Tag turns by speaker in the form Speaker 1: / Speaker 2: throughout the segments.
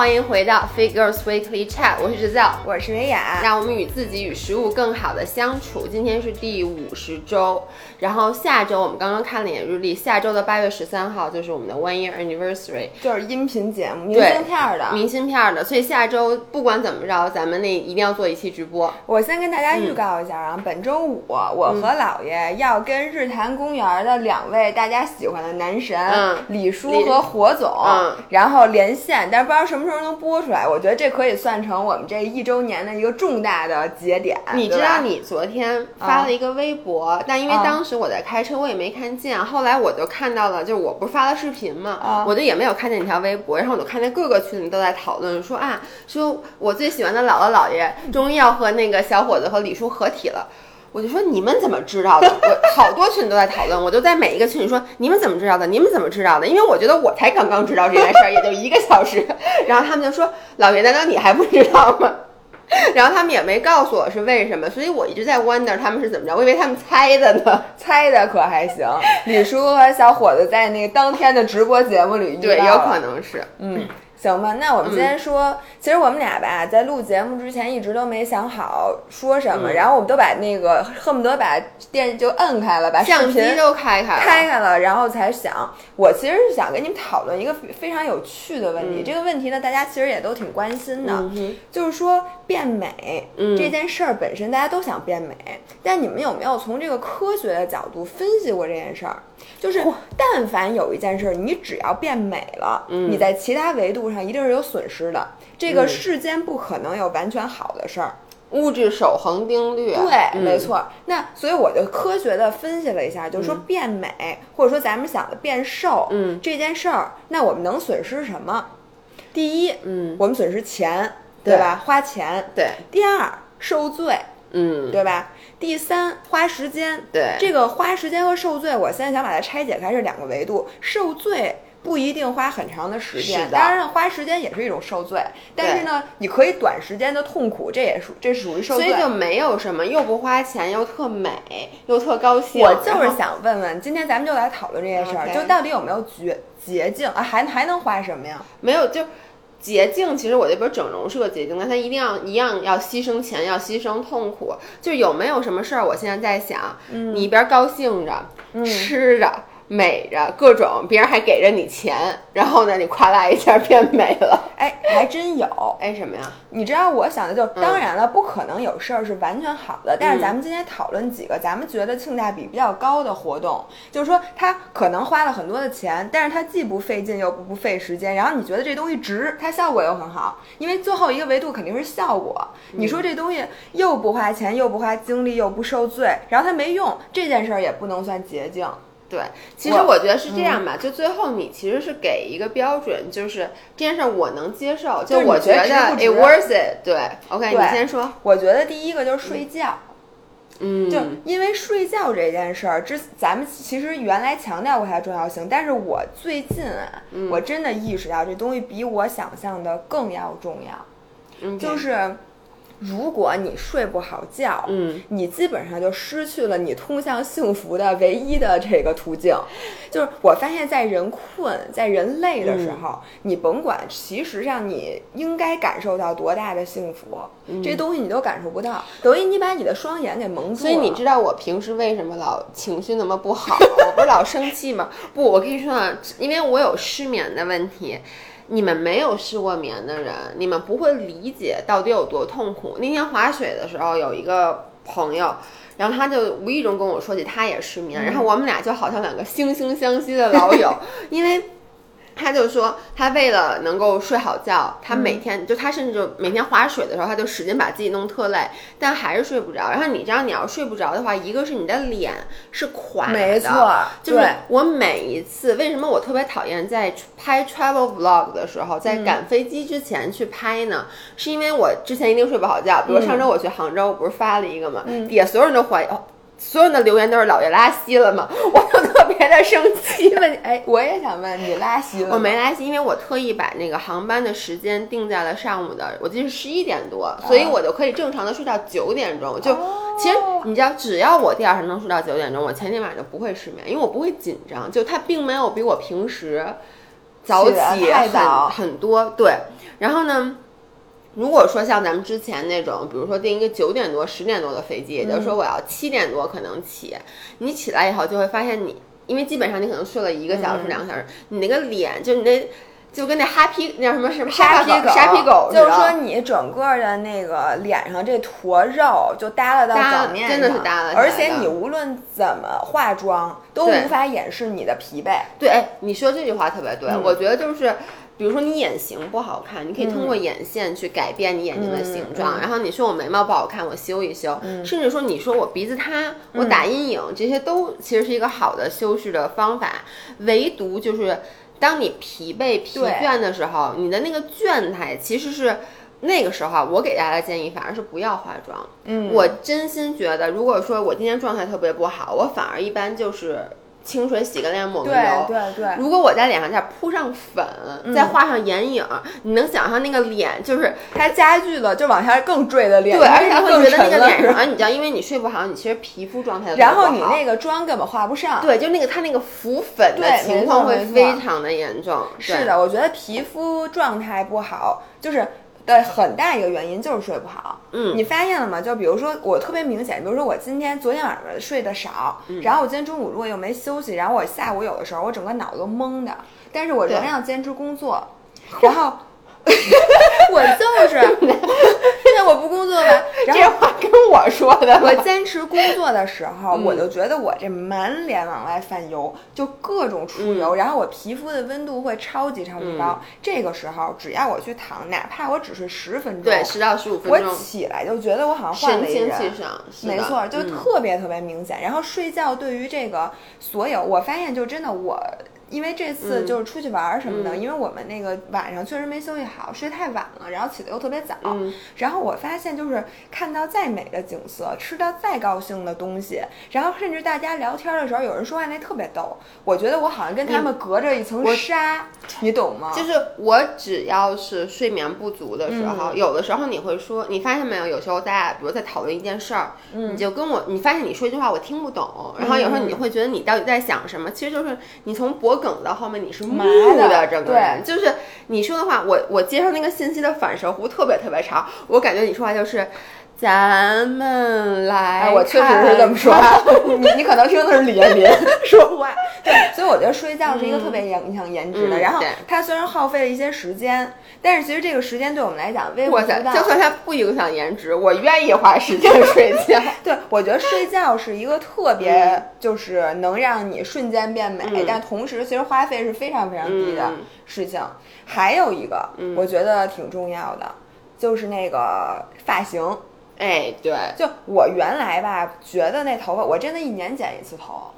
Speaker 1: 欢迎回到 Figures Weekly Chat，我是制造，
Speaker 2: 我是维雅，
Speaker 1: 让我们与自己与食物更好的相处。今天是第五十周，然后下周我们刚刚看了一眼日历，下周的八月十三号就是我们的 One Year Anniversary，
Speaker 2: 就是音频节目，明信片的，
Speaker 1: 明信片的。所以下周不管怎么着，咱们那一定要做一期直播。
Speaker 2: 我先跟大家预告一下啊，本周五我和姥爷要跟日坛公园的两位大家喜欢的男神李叔和火总，然后连线，但是不知道什么时候能播出来。我觉得这可以算成我们这一周年的一个重大的节点。
Speaker 1: 你知道你昨天发了一个微博，但因为当时我在开车，我也没看见。后来我就看到了，就是我不是发了视频嘛，我就也没有看见你条微博。然后我就看见各个群里都在讨论说啊，说我最喜欢的姥姥姥爷终于要和那个小伙子和李叔合体了。我就说你们怎么知道的？我好多群都在讨论，我就在每一个群里说你们怎么知道的？你们怎么知道的？因为我觉得我才刚刚知道这件事儿，也就一个小时。然后他们就说老爷，难道你还不知道吗？然后他们也没告诉我是为什么，所以我一直在 wonder 他们是怎么着，我以为他们猜的呢，
Speaker 2: 猜的可还行。李叔和小伙子在那个当天的直播节目里，
Speaker 1: 对，有可能是，
Speaker 2: 嗯。行吧，那我们今天说，其实我们俩吧，在录节目之前一直都没想好说什么，然后我们都把那个恨不得把电就摁开了，把
Speaker 1: 相机都开
Speaker 2: 开
Speaker 1: 开
Speaker 2: 开了，然后才想，我其实是想跟你们讨论一个非常有趣的问题，这个问题呢，大家其实也都挺关心的，就是说变美这件事儿本身，大家都想变美，但你们有没有从这个科学的角度分析过这件事儿？就是，但凡有一件事，你只要变美了，你在其他维度上一定是有损失的。这个世间不可能有完全好的事儿，
Speaker 1: 物质守恒定律。
Speaker 2: 对，没错。那所以我就科学的分析了一下，就是说变美，或者说咱们想的变瘦，
Speaker 1: 嗯，
Speaker 2: 这件事儿，那我们能损失什么？第一，
Speaker 1: 嗯，
Speaker 2: 我们损失钱，对吧？花钱。
Speaker 1: 对。
Speaker 2: 第二，受罪，
Speaker 1: 嗯，
Speaker 2: 对吧？第三，花时间。
Speaker 1: 对
Speaker 2: 这个花时间和受罪，我现在想把它拆解开是两个维度。受罪不一定花很长的时间，当然花时间也是一种受罪。但是呢，你可以短时间的痛苦，这也属这属于受罪。
Speaker 1: 所以就没有什么又不花钱又特美又特高兴。
Speaker 2: 我就是想问问，今天咱们就来讨论这件事儿，就到底有没有绝捷径啊？还还能花什么呀？
Speaker 1: 没有就。捷径其实我这边整容是个捷径，但它一定要一样要牺牲钱，要牺牲痛苦。就有没有什么事儿？我现在在想，你一边高兴着，吃着。美着各种，别人还给着你钱，然后呢，你夸啦一下变美了。
Speaker 2: 哎，还真有。
Speaker 1: 哎，什么呀？
Speaker 2: 你知道我想的就，当然了，不可能有事儿是完全好的。但是咱们今天讨论几个咱们觉得性价比比较高的活动，就是说它可能花了很多的钱，但是它既不费劲又不不费时间，然后你觉得这东西值，它效果又很好。因为最后一个维度肯定是效果。你说这东西又不花钱，又不花精力，又不受罪，然后它没用，这件事儿也不能算捷径。
Speaker 1: 对，其实我觉得是这样吧，就最后你其实是给一个标准，就是这件事我能接受，
Speaker 2: 就
Speaker 1: 我觉得 it worth it。对，OK，你先说。
Speaker 2: 我觉得第一个就是睡觉，
Speaker 1: 嗯，
Speaker 2: 就因为睡觉这件事儿，之咱们其实原来强调过它的重要性，但是我最近啊，我真的意识到这东西比我想象的更要重要，就是。如果你睡不好觉，
Speaker 1: 嗯，
Speaker 2: 你基本上就失去了你通向幸福的唯一的这个途径。就是我发现，在人困、在人累的时候，你甭管，其实上你应该感受到多大的幸福，这东西你都感受不到，等于你把你的双眼给蒙住
Speaker 1: 了。所以你知道我平时为什么老情绪那么不好？我不是老生气吗？不，我跟你说啊，因为我有失眠的问题。你们没有失过眠的人，你们不会理解到底有多痛苦。那天滑雪的时候，有一个朋友，然后他就无意中跟我说起他也失眠，然后我们俩就好像两个惺惺相惜的老友，因为。他就说，他为了能够睡好觉，他每天就他甚至就每天划水的时候，他就使劲把自己弄特累，但还是睡不着。然后你知道，你要睡不着的话，一个是你的脸是垮的，
Speaker 2: 没错，
Speaker 1: 就是我每一次为什么我特别讨厌在拍 travel vlog 的时候，在赶飞机之前去拍呢？是因为我之前一定睡不好觉。比如上周我去杭州，我不是发了一个嘛，底下所有人都怀疑。所有的留言都是老爷拉稀了嘛？我就特别的生气。
Speaker 2: 问，哎，我也想问你拉稀了？
Speaker 1: 我没拉稀，因为我特意把那个航班的时间定在了上午的，我记得是十一点多，所以我就可以正常的睡到九点钟。就其实你知道，只要我第二天能睡到九点钟，我前天晚上就不会失眠，因为我不会紧张。就他并没有比我平时早起很很多。对，然后呢，如果说像咱们之前那种，比如说订一个九点多、十点多的飞机，也就是说我要七点多可能起，你起来以后就会发现你，因为基本上你可能睡了一个小时、两个小时，你那个脸就你那。就跟那哈皮那叫什么什么沙皮狗，沙皮狗，
Speaker 2: 就是说你整个的那个脸上这坨肉就耷拉到表面
Speaker 1: 真的是耷拉，
Speaker 2: 而且你无论怎么化妆都无法掩饰你的疲惫。
Speaker 1: 对，哎，你说这句话特别对，我觉得就是，比如说你眼型不好看，你可以通过眼线去改变你眼睛的形状。然后你说我眉毛不好看，我修一修，甚至说你说我鼻子塌，我打阴影，这些都其实是一个好的修饰的方法。唯独就是。当你疲惫疲倦的时候，你的那个倦态其实是那个时候。我给大家的建议反而是不要化妆。
Speaker 2: 嗯，
Speaker 1: 我真心觉得，如果说我今天状态特别不好，我反而一般就是。清水洗个脸，抹个油。
Speaker 2: 对对对。
Speaker 1: 如果我在脸上再铺上粉，再画上眼影，你能想象那个脸就是
Speaker 2: 它加剧了，就往下更坠的脸。
Speaker 1: 对，而且会觉得那个脸上，你知道，因为你睡不好，你其实皮肤状态
Speaker 2: 然后你那个妆根本画不上。
Speaker 1: 对，就那个它那个浮粉的情况会非常的严重。
Speaker 2: 是的，我觉得皮肤状态不好就是。对，很大一个原因就是睡不好。
Speaker 1: 嗯，
Speaker 2: 你发现了吗？就比如说我特别明显，比如说我今天昨天晚上睡得少，然后我今天中午如果又没休息，然后我下午有的时候我整个脑子都懵的，但是我仍然要坚持工作，然后。我就是，现在我不工作了。
Speaker 1: 这话跟我说的。
Speaker 2: 我坚持工作的时候，我就觉得我这满脸往外泛油，就各种出油，然后我皮肤的温度会超级超级高。这个时候，只要我去躺，哪怕我只睡十分钟，
Speaker 1: 对，十到十五分钟，
Speaker 2: 我起来就觉得我好像换了一人。没错，就特别特别明显。然后睡觉对于这个所有，我发现就真的我。因为这次就是出去玩儿什么的，因为我们那个晚上确实没休息好，睡太晚了，然后起的又特别早。然后我发现，就是看到再美的景色，吃到再高兴的东西，然后甚至大家聊天的时候，有人说话那特别逗，我觉得我好像跟他们隔着一层纱，你懂吗？
Speaker 1: 就是我只要是睡眠不足的时候，有的时候你会说，你发现没有？有时候大家比如在讨论一件事儿，你就跟我，你发现你说一句话我听不懂，然后有时候你会觉得你到底在想什么？其实就是你从脖。梗到后面你是木的，整个人就是你说的话，我我接受那个信息的反射弧特别特别长，我感觉你说话就是。咱们来，
Speaker 2: 我确实是这么说。你你可能听的是李彦霖 说话，对，所以我觉得睡觉是一个特别影响颜值的。然后它虽然耗费了一些时间，但是其实这个时间对我们来讲微不足道。
Speaker 1: 就算它不影响颜值，我愿意花时间 睡觉。
Speaker 2: 对，我觉得睡觉是一个特别就是能让你瞬间变美，但同时其实花费是非常非常低的事情。还有一个我觉得挺重要的，就是那个发型。
Speaker 1: 哎，对，
Speaker 2: 就我原来吧，觉得那头发，我真的一年剪一次头。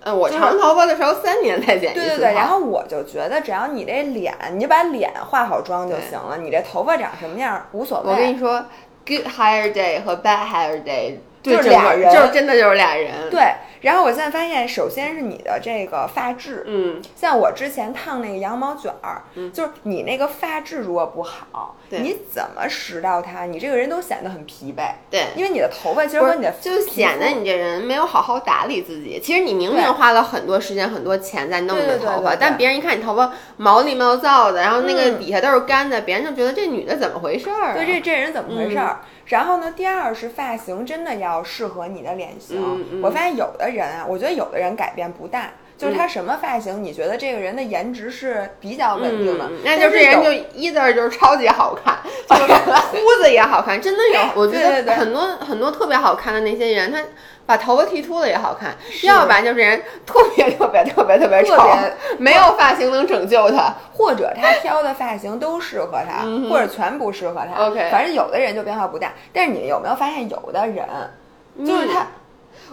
Speaker 1: 嗯，我长头发的时候三年才剪一次。
Speaker 2: 对对对，然后我就觉得，只要你这脸，你就把脸化好妆就行了，你这头发长什么样无所谓。
Speaker 1: 我跟你说，good hair day 和 bad hair day
Speaker 2: 就是俩人，
Speaker 1: 就是真的就是俩人。
Speaker 2: 对。然后我现在发现，首先是你的这个发质，
Speaker 1: 嗯，
Speaker 2: 像我之前烫那个羊毛卷儿，嗯，就是你那个发质如果不好，你怎么拾到它，你这个人都显得很疲惫，
Speaker 1: 对，
Speaker 2: 因为你的头发其实和你的
Speaker 1: 就显得你这人没有好好打理自己。其实你明明花了很多时间、很多钱在弄你的头发，但别人一看你头发毛里毛躁的，然后那个底下都是干的，别人就觉得这女的怎么回事儿？
Speaker 2: 对，这这人怎么回事儿？然后呢，第二是发型真的要适合你的脸型。我发现有的人啊，我觉得有的人改变不大，就是他什么发型，你觉得这个人的颜值是比较稳定的，
Speaker 1: 那就这人就一字儿就是超级好看，就是 胡子也好看，真的有，我觉得很多很多特别好看的那些人，他。把头发剃秃了也好看，要不然就是人特别特别特别特别丑，没有发型能拯救他，
Speaker 2: 或者他挑的发型都适合他，或者全不适合他。
Speaker 1: OK，
Speaker 2: 反正有的人就变化不大。但是你有没有发现，有的人就是他，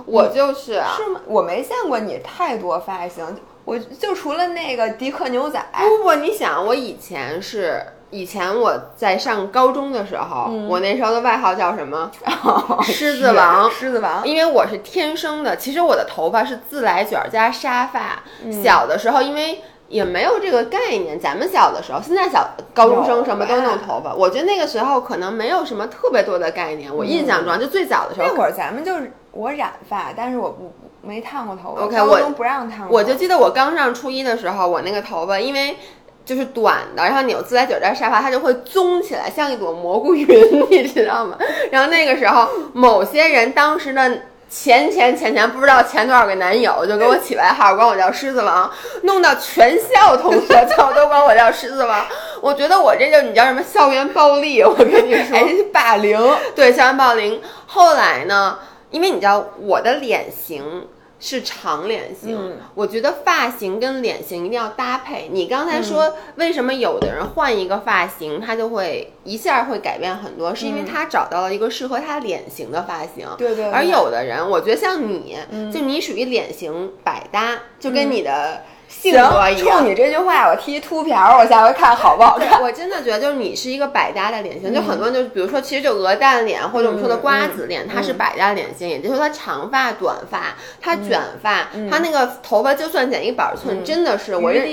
Speaker 1: 我就是
Speaker 2: 是吗？我没见过你太多发型，我就除了那个迪克牛仔。
Speaker 1: 不不，你想，我以前是。以前我在上高中的时候，我那时候的外号叫什么？狮子王，
Speaker 2: 狮子王。
Speaker 1: 因为我是天生的，其实我的头发是自来卷加沙发。小的时候，因为也没有这个概念，咱们小的时候，现在小高中生什么都弄头发。我觉得那个时候可能没有什么特别多的概念。我印象中，就最早的时候，
Speaker 2: 那会儿咱们就是我染发，但是我不没烫过头发。
Speaker 1: OK，我
Speaker 2: 不让烫。
Speaker 1: 我就记得我刚上初一的时候，我那个头发因为。就是短的，然后你有自来卷在沙发，它就会棕起来，像一朵蘑菇云，你知道吗？然后那个时候，某些人当时的。前前前前不知道前多少个男友就给我起外号，管我叫狮子王，弄到全校同学 都都管我叫狮子王。我觉得我这就你叫什么校园暴力？我跟你说，
Speaker 2: 霸凌。
Speaker 1: 对，校园暴凌。后来呢，因为你知道我的脸型。是长脸型，我觉得发型跟脸型一定要搭配。你刚才说为什么有的人换一个发型，他就会一下会改变很多，是因为他找到了一个适合他脸型的发型。
Speaker 2: 对对。
Speaker 1: 而有的人，我觉得像你，就你属于脸型百搭，就跟你的。性格一
Speaker 2: 样。冲你这句话，我剃秃瓢，我下回看好不好看？
Speaker 1: 我真的觉得，就是你是一个百搭的脸型，就很多人就比如说，其实就鹅蛋脸或者我们说的瓜子脸，它是百搭脸型，也就是说它长发、短发，它卷发，它那个头发就算剪一板寸，真的是我
Speaker 2: 认。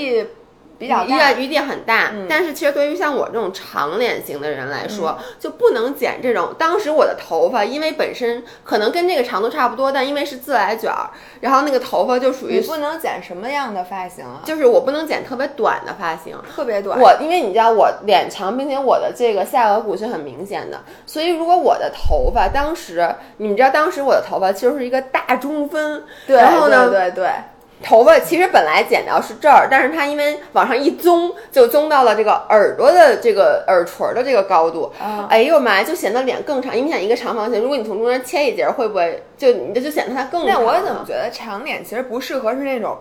Speaker 2: 比较大，
Speaker 1: 余地很大，但是其实对于像我这种长脸型的人来说，就不能剪这种。当时我的头发，因为本身可能跟这个长度差不多，但因为是自来卷儿，然后那个头发就属于
Speaker 2: 不能剪什么样的发型啊？
Speaker 1: 就是我不能剪特别短的发型，
Speaker 2: 特别短。
Speaker 1: 我因为你知道我脸长，并且我的这个下颌骨是很明显的，所以如果我的头发当时，你们知道当时我的头发其实是一个大中分，然后呢，
Speaker 2: 对对。
Speaker 1: 头发其实本来剪到是这儿，但是它因为往上一棕，就棕到了这个耳朵的这个耳垂的这个高度。哎呦妈呀，就显得脸更长。因为你想一个长方形，如果你从中间切一截，会不会就你这就显得它更长？那
Speaker 2: 我怎么觉得长脸其实不适合是那种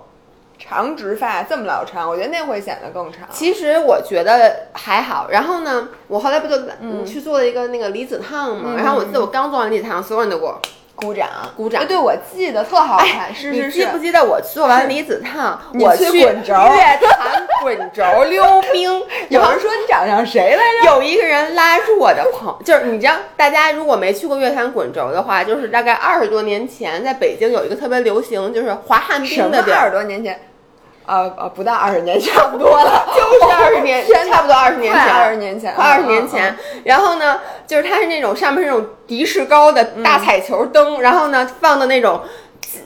Speaker 2: 长直发这么老长？我觉得那会显得更长。
Speaker 1: 其实我觉得还好。然后呢，我后来不就嗯去做了一个那个离子烫嘛？然后我记得我刚做完离子烫，所有人都给我。
Speaker 2: 鼓掌，
Speaker 1: 鼓掌！
Speaker 2: 对，我记得特好看。是是
Speaker 1: 是，你记不记得我做完离子烫，我去
Speaker 2: 滚轴
Speaker 1: 乐坛滚轴溜冰？
Speaker 2: 有人说你长像谁来
Speaker 1: 着？有一个人拉住我的朋，就是你知道，大家如果没去过乐坛滚轴的话，就是大概二十多年前，在北京有一个特别流行，就是滑旱冰的地
Speaker 2: 儿。二十多年前。呃呃，不到二十年，差不多了，
Speaker 1: 就是二十年，差不多二十年前，
Speaker 2: 二十年前，
Speaker 1: 快二十年前。然后呢，就是它是那种上面是那种迪士高的大彩球灯，然后呢放的那种。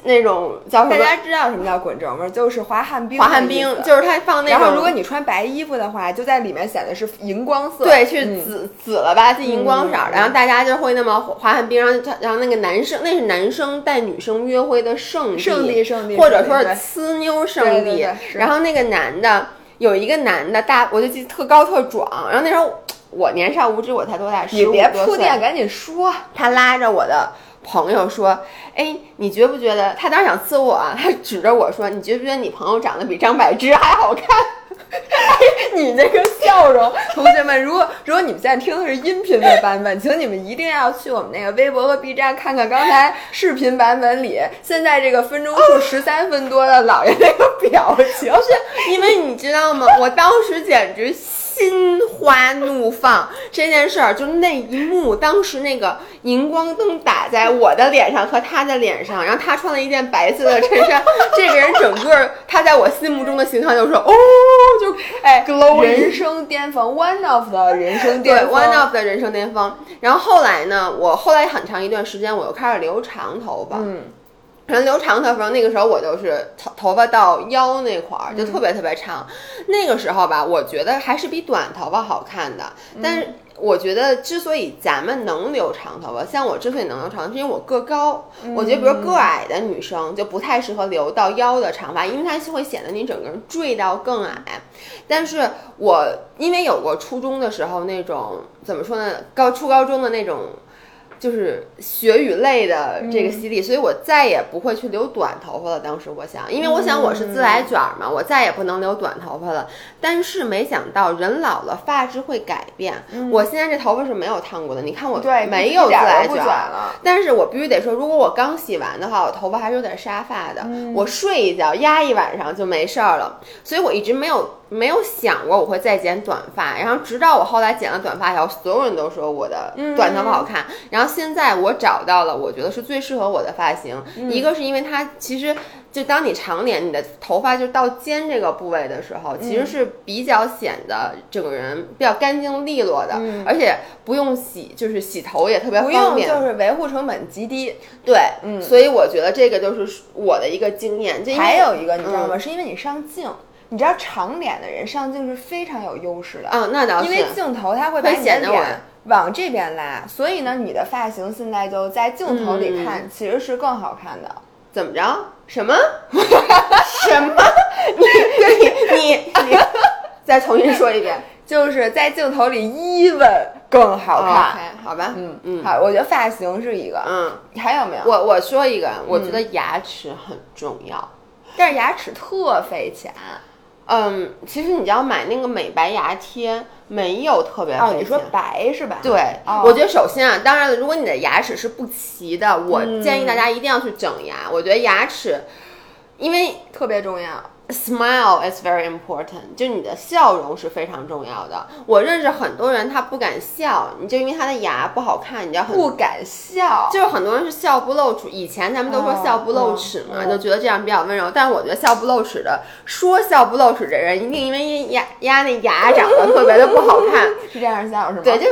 Speaker 1: 那种叫什么？
Speaker 2: 大家知道什么叫滚轴吗？就是滑旱冰。
Speaker 1: 滑旱冰就是它放那种。
Speaker 2: 然后如果你穿白衣服的话，就在里面显得是荧光色。
Speaker 1: 对，是紫紫了吧？是荧光色。然后大家就会那么滑旱冰，然后然后那个男生，那是男生带女生约会的圣
Speaker 2: 地，圣
Speaker 1: 地，
Speaker 2: 圣地，
Speaker 1: 或者说是呲妞圣地。然后那个男的有一个男的大，我就记得特高特壮。然后那时候我年少无知，我才多大？
Speaker 2: 你别铺垫，赶紧说。
Speaker 1: 他拉着我的。朋友说：“哎，你觉不觉得？他当时想刺我，啊 他指着我说：‘你觉不觉得你朋友长得比张柏芝还好看？’
Speaker 2: 你那个笑容，同学们，如果如果你们现在听的是音频的版本，请你们一定要去我们那个微博和 B 站看看刚才视频版本里现在这个分钟数十三分多的姥爷那个表情，
Speaker 1: 是因为你知道吗？我当时简直。”心花怒放这件事儿，就那一幕，当时那个荧光灯打在我的脸上和他的脸上，然后他穿了一件白色的衬衫，这个人整个他在我心目中的形象就是哦，就哎，
Speaker 2: 人生 巅峰，one of 的人生巅
Speaker 1: 峰，one of 的人生巅峰。然后后来呢，我后来很长一段时间，我又开始留长头发，
Speaker 2: 嗯。
Speaker 1: 人留长头发，那个时候我就是头头发到腰那块儿，就特别特别长。那个时候吧，我觉得还是比短头发好看的。但是我觉得，之所以咱们能留长头发，像我之所以能留长，是因为我个高。我觉得，比如个矮的女生就不太适合留到腰的长发，因为它会显得你整个人坠到更矮。但是我因为有过初中的时候那种怎么说呢，高初高中的那种。就是血与泪的这个洗礼，所以我再也不会去留短头发了。当时我想，因为我想我是自来卷嘛，我再也不能留短头发了。但是没想到人老了，发质会改变。我现在这头发是没有烫过的，你看我没有自来卷
Speaker 2: 了。
Speaker 1: 但是我必须得说，如果我刚洗完的话，我头发还是有点沙发的。我睡一觉压一晚上就没事儿了。所以我一直没有。没有想过我会再剪短发，然后直到我后来剪了短发以后，所有人都说我的短头发好看。然后现在我找到了，我觉得是最适合我的发型。一个是因为它其实就当你长脸，你的头发就到肩这个部位的时候，其实是比较显得整个人比较干净利落的，而且不用洗，就是洗头也特别方便，
Speaker 2: 就是维护成本极低。
Speaker 1: 对，嗯，所以我觉得这个就是我的一个经验。
Speaker 2: 还有一个你知道吗？是因为你上镜。你知道长脸的人上镜是非常有优势的
Speaker 1: 啊，那倒是，
Speaker 2: 因为镜头它会把你的脸往这边拉，所以呢，你的发型现在就在镜头里看其实是更好看的。
Speaker 1: 怎么着？什么？什么？你你你，再重新说一遍，
Speaker 2: 就是在镜头里，even 更好看，
Speaker 1: 好吧？
Speaker 2: 嗯嗯，好，我觉得发型是一个，
Speaker 1: 嗯，
Speaker 2: 还有没有？
Speaker 1: 我我说一个，我觉得牙齿很重要，
Speaker 2: 但是牙齿特费钱。
Speaker 1: 嗯，其实你要买那个美白牙贴，没有特别
Speaker 2: 哦。你说白是吧？
Speaker 1: 对，我觉得首先啊，当然了，如果你的牙齿是不齐的，我建议大家一定要去整牙。我觉得牙齿，因为
Speaker 2: 特别重要。
Speaker 1: Smile is very important，就你的笑容是非常重要的。我认识很多人，他不敢笑，你就因为他的牙不好看，你知道
Speaker 2: 不敢笑，
Speaker 1: 就是很多人是笑不露齿。以前咱们都说笑不露齿嘛，就觉得这样比较温柔。但是我觉得笑不露齿的，说笑不露齿的人，一定因为牙牙那牙长得特别的不好看，
Speaker 2: 是这样笑是吗？
Speaker 1: 对，就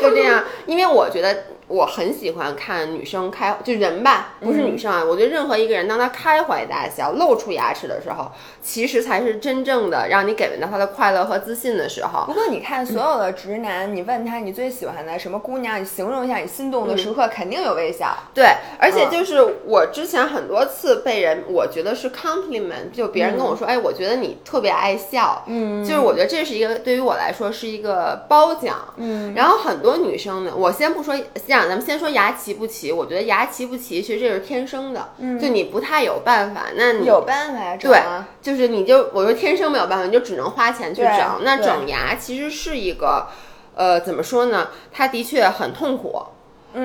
Speaker 1: 就这样，因为我觉得。我很喜欢看女生开，就人吧，不是女生啊。我觉得任何一个人，当他开怀大笑、露出牙齿的时候，其实才是真正的让你感觉到他的快乐和自信的时候。
Speaker 2: 不过你看，所有的直男，你问他你最喜欢的什么姑娘，你形容一下你心动的时刻，肯定有微笑。
Speaker 1: 对，而且就是我之前很多次被人，我觉得是 compliment，就别人跟我说，哎，我觉得你特别爱笑。嗯，就是我觉得这是一个对于我来说是一个褒奖。嗯，然后很多女生呢，我先不说像。咱们先说牙齐不齐，我觉得牙齐不齐，其实这是天生的，就你不太有办法。那你
Speaker 2: 有办法呀？
Speaker 1: 对，就是你就我说天生没有办法，你就只能花钱去整。那整牙其实是一个，呃，怎么说呢？它的确很痛苦。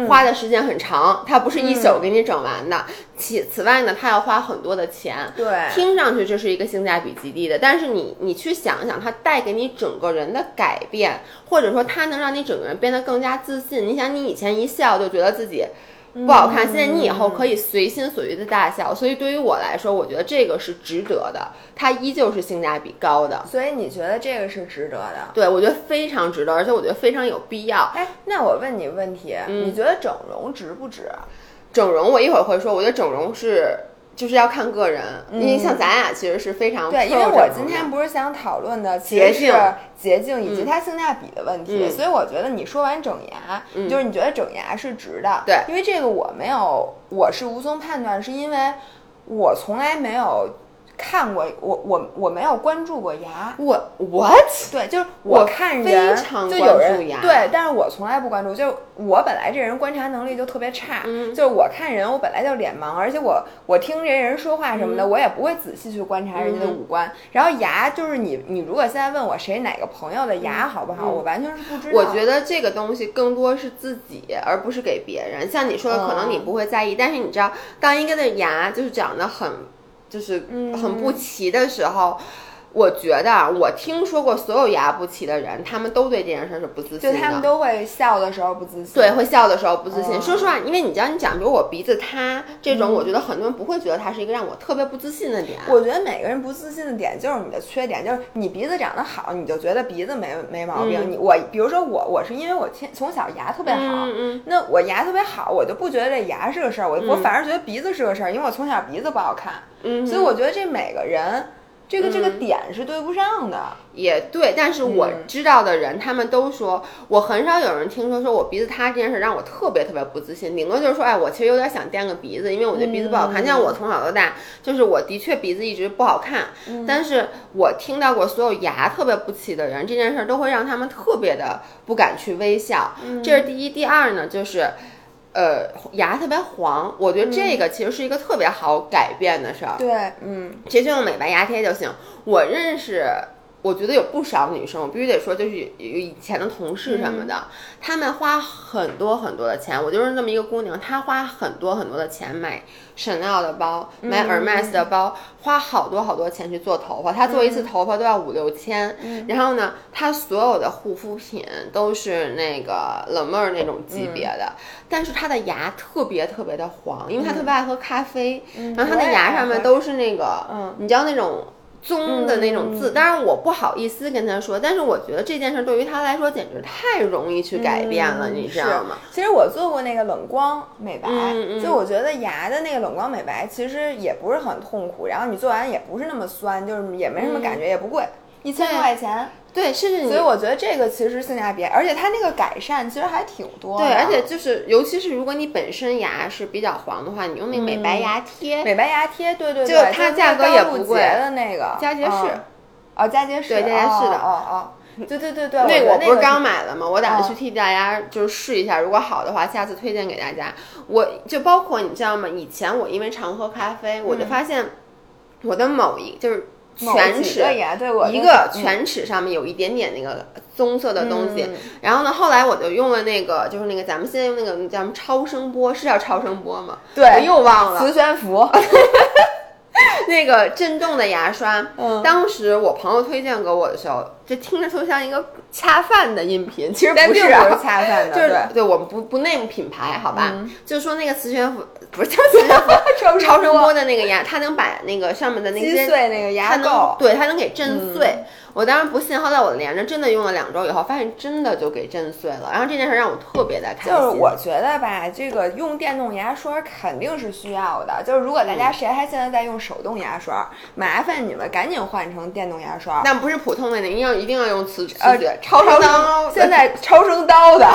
Speaker 1: 花的时间很长，它不是一宿给你整完的。其此外呢，它要花很多的钱。
Speaker 2: 对，
Speaker 1: 听上去这是一个性价比极低的，但是你你去想想，它带给你整个人的改变，或者说它能让你整个人变得更加自信。你想，你以前一笑就觉得自己。不好看，现在你以后可以随心所欲的大笑，所以对于我来说，我觉得这个是值得的，它依旧是性价比高的。
Speaker 2: 所以你觉得这个是值得的？
Speaker 1: 对，我觉得非常值得，而且我觉得非常有必要。
Speaker 2: 哎，那我问你个问题，你觉得整容值不值？
Speaker 1: 整容我一会儿会说，我觉得整容是。就是要看个人，因为像咱俩其实是非常
Speaker 2: 对，因为我今天不是想讨论的
Speaker 1: 其实是、
Speaker 2: 捷径以及它性价比的问题，所以我觉得你说完整牙，就是你觉得整牙是值的，
Speaker 1: 对，
Speaker 2: 因为这个我没有，我是无从判断，是因为我从来没有。看过我我我没有关注过牙，
Speaker 1: 我 what
Speaker 2: 对，就是我看人就有人对，但是我从来不关注，就我本来这人观察能力就特别差，就是我看人我本来就脸盲，而且我我听这人说话什么的，我也不会仔细去观察人家的五官。然后牙就是你你如果现在问我谁哪个朋友的牙好不好，我完全是不知
Speaker 1: 道。我觉得这个东西更多是自己，而不是给别人。像你说的，可能你不会在意，但是你知道，当一个的牙就是长得很。就是很不齐的时候，我觉得我听说过所有牙不齐的人，他们都对这件事是不自信
Speaker 2: 的。就他们都会笑的时候不自信。
Speaker 1: 对，会笑的时候不自信。说实话，因为你知道，你讲，比如我鼻子塌这种，我觉得很多人不会觉得它是一个让我特别不自信的点。
Speaker 2: 我觉得每个人不自信的点就是你的缺点，就是你鼻子长得好，你就觉得鼻子没没毛病。你我，比如说我，我是因为我天从小牙特别好，那我牙特别好，我就不觉得这牙是个事儿，我我反而觉得鼻子是个事儿，因为我从小鼻子不好看。
Speaker 1: 嗯，
Speaker 2: 所以我觉得这每个人，这个这个点是对不上的。
Speaker 1: 也对，但是我知道的人，他们都说，我很少有人听说说我鼻子塌这件事让我特别特别不自信。顶多就是说，哎，我其实有点想垫个鼻子，因为我觉得鼻子不好看。像我从小到大，就是我的确鼻子一直不好看。但是我听到过所有牙特别不齐的人，这件事都会让他们特别的不敢去微笑。这是第一，第二呢，就是。呃，牙特别黄，我觉得这个其实是一个特别好改变的事儿。
Speaker 2: 对，嗯，
Speaker 1: 直接用美白牙贴就行。我认识。我觉得有不少女生，我必须得说，就是以前的同事什么的，她们花很多很多的钱。我就是那么一个姑娘，她花很多很多的钱买 Chanel 的包，买 Hermes 的包，花好多好多钱去做头发。她做一次头发都要五六千。然后呢，她所有的护肤品都是那个冷妹儿那种级别的。但是她的牙特别特别的黄，因为她特别爱喝咖啡。然后她的牙上面都是那个，你知道那种。宗的那种字，当然我不好意思跟他说，但是我觉得这件事对于他来说简直太容易去改变了，你知道吗？
Speaker 2: 其实我做过那个冷光美白，就我觉得牙的那个冷光美白其实也不是很痛苦，然后你做完也不是那么酸，就是也没什么感觉，也不贵，一千多块钱。
Speaker 1: 对，甚至
Speaker 2: 所以我觉得这个其实性价比，而且它那个改善其实还挺多。
Speaker 1: 对，而且就是尤其是如果你本身牙是比较黄的话，你用那个美白牙贴，
Speaker 2: 美白牙贴，对对
Speaker 1: 对，就它价格也不贵
Speaker 2: 的那个
Speaker 1: 佳洁士，
Speaker 2: 哦，佳洁士，
Speaker 1: 对，佳洁士的，
Speaker 2: 哦哦，对对对对，
Speaker 1: 那
Speaker 2: 我
Speaker 1: 不是刚买了吗？我打算去替大家就是试一下，如果好的话，下次推荐给大家。我就包括你知道吗？以前我因为常喝咖啡，我就发现我的某一就是。犬齿一个犬齿上面有一点点那个棕色的东西，然后呢，后来我就用了那个，就是那个咱们现在用那个叫什么超声波，是叫超声波吗？
Speaker 2: 对，
Speaker 1: 我又忘了。
Speaker 2: 磁悬浮。
Speaker 1: 那个震动的牙刷，当时我朋友推荐给我的时候，就听着特像一个恰饭的音频，其实不是
Speaker 2: 恰饭的，
Speaker 1: 就是对我们不不 name 品牌，好吧？就说那个磁悬浮不是叫磁悬浮，超声波的那个牙，它能把那个上面的那些
Speaker 2: 碎那个牙
Speaker 1: 垢，对，它能给震碎。我当时不信，后来我连着真的用了两周以后，发现真的就给震碎了。然后这件事让我特别的开
Speaker 2: 心。就是我觉得吧，这个用电动牙刷肯定是需要的。就是如果大家谁还现在在用手动牙刷，麻烦你们赶紧换成电动牙刷。
Speaker 1: 但不是普通的那，一定要一定要用磁
Speaker 2: 呃
Speaker 1: 超
Speaker 2: 声刀，现在超声刀的。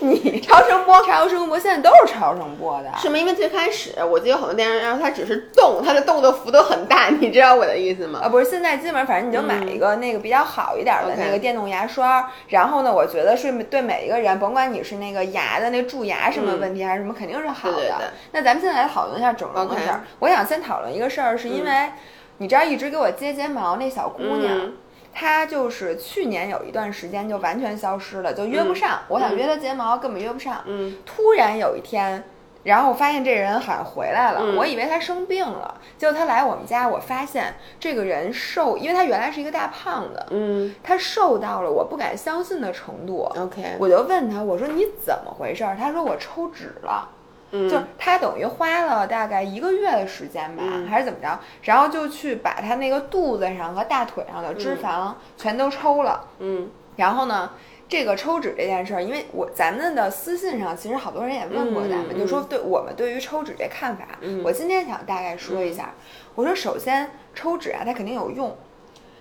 Speaker 2: 你 超声波，超声波现在都是超声波的，
Speaker 1: 是吗？因为最开始我记得很多电视，然后它只是动，它的动的幅度很大，你知道我的意思吗？
Speaker 2: 啊，不是，现在基本上反正你就买一个那个比较好一点的那个电动牙刷，然后呢，我觉得是对每一个人，甭管你是那个牙的那蛀牙什么问题还是什么，肯定是好的。那咱们现在来讨论一下整容的事儿。我想先讨论一个事儿，是因为你知道一直给我接睫毛那小姑娘。他就是去年有一段时间就完全消失了，就约不上。我想约他睫毛，根本约不上。
Speaker 1: 嗯，
Speaker 2: 突然有一天，然后我发现这人好像回来了。我以为他生病了，结果他来我们家，我发现这个人瘦，因为他原来是一个大胖子。
Speaker 1: 嗯，
Speaker 2: 他瘦到了我不敢相信的程度。
Speaker 1: OK，
Speaker 2: 我就问他，我说你怎么回事？他说我抽脂了。就他等于花了大概一个月的时间吧，还是怎么着？然后就去把他那个肚子上和大腿上的脂肪全都抽了。
Speaker 1: 嗯，
Speaker 2: 然后呢，这个抽脂这件事儿，因为我咱们的私信上其实好多人也问过咱们，就说对我们对于抽脂这看法。我今天想大概说一下，我说首先抽脂啊，它肯定有用。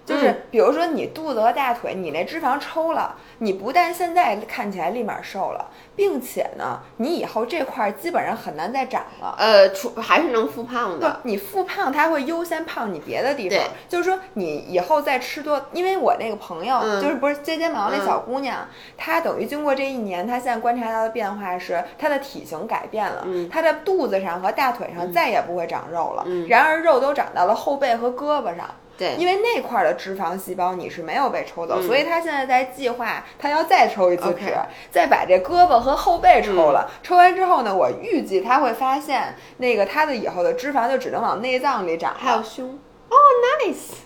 Speaker 2: 就是比如说你肚子和大腿，你那脂肪抽了，你不但现在看起来立马瘦了，并且呢，你以后这块基本上很难再长了。
Speaker 1: 呃，除还是能复胖的。
Speaker 2: 你复胖，它会优先胖你别的地方。就是说你以后再吃多，因为我那个朋友就是不是接睫毛那小姑娘，她等于经过这一年，她现在观察到的变化是她的体型改变了，她的肚子上和大腿上再也不会长肉了，然而肉都长到了后背和胳膊上。
Speaker 1: 对，
Speaker 2: 因为那块的脂肪细胞你是没有被抽走，所以他现在在计划，他要再抽一次脂，再把这胳膊和后背抽了。抽完之后呢，我预计他会发现，那个他的以后的脂肪就只能往内脏里长。
Speaker 1: 还有胸，
Speaker 2: 哦，nice，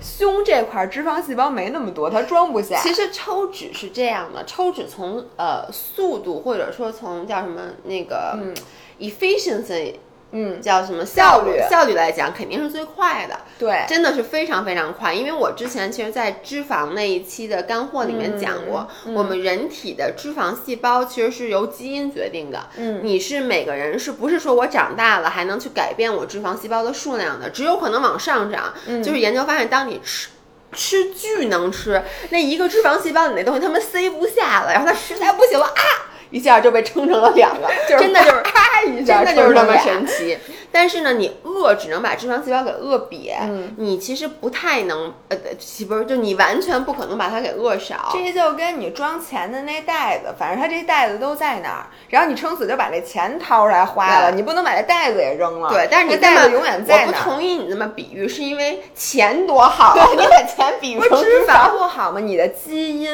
Speaker 2: 胸这块脂肪细胞没那么多，它装不下。
Speaker 1: 其实抽脂是这样的，抽脂从呃速度或者说从叫什么那个嗯 efficiency。
Speaker 2: 嗯，
Speaker 1: 叫什么
Speaker 2: 效率？
Speaker 1: 效率来讲，肯定是最快的。
Speaker 2: 对，
Speaker 1: 真的是非常非常快。因为我之前其实，在脂肪那一期的干货里面讲过，我们人体的脂肪细胞其实是由基因决定的。
Speaker 2: 嗯，
Speaker 1: 你是每个人是不是说我长大了还能去改变我脂肪细胞的数量的？只有可能往上涨。
Speaker 2: 嗯，
Speaker 1: 就是研究发现，当你吃吃巨能吃，那一个脂肪细胞里那东西他们塞不下了，然后它实在不行了啊。一下就被撑成了两个，就是真的就是
Speaker 2: 咔一下，
Speaker 1: 真的就是那么神奇。但是呢，你饿只能把脂肪细胞给饿瘪，你其实不太能呃，不是就你完全不可能把它给饿少。
Speaker 2: 这就跟你装钱的那袋子，反正它这袋子都在那儿，然后你撑死就把这钱掏出来花了，你不能把这袋子也扔了。
Speaker 1: 对，但是你
Speaker 2: 袋子永远在。
Speaker 1: 我不同意你这么比喻，是因为 钱多好，你把钱比喻成
Speaker 2: 脂肪不好吗？你的基因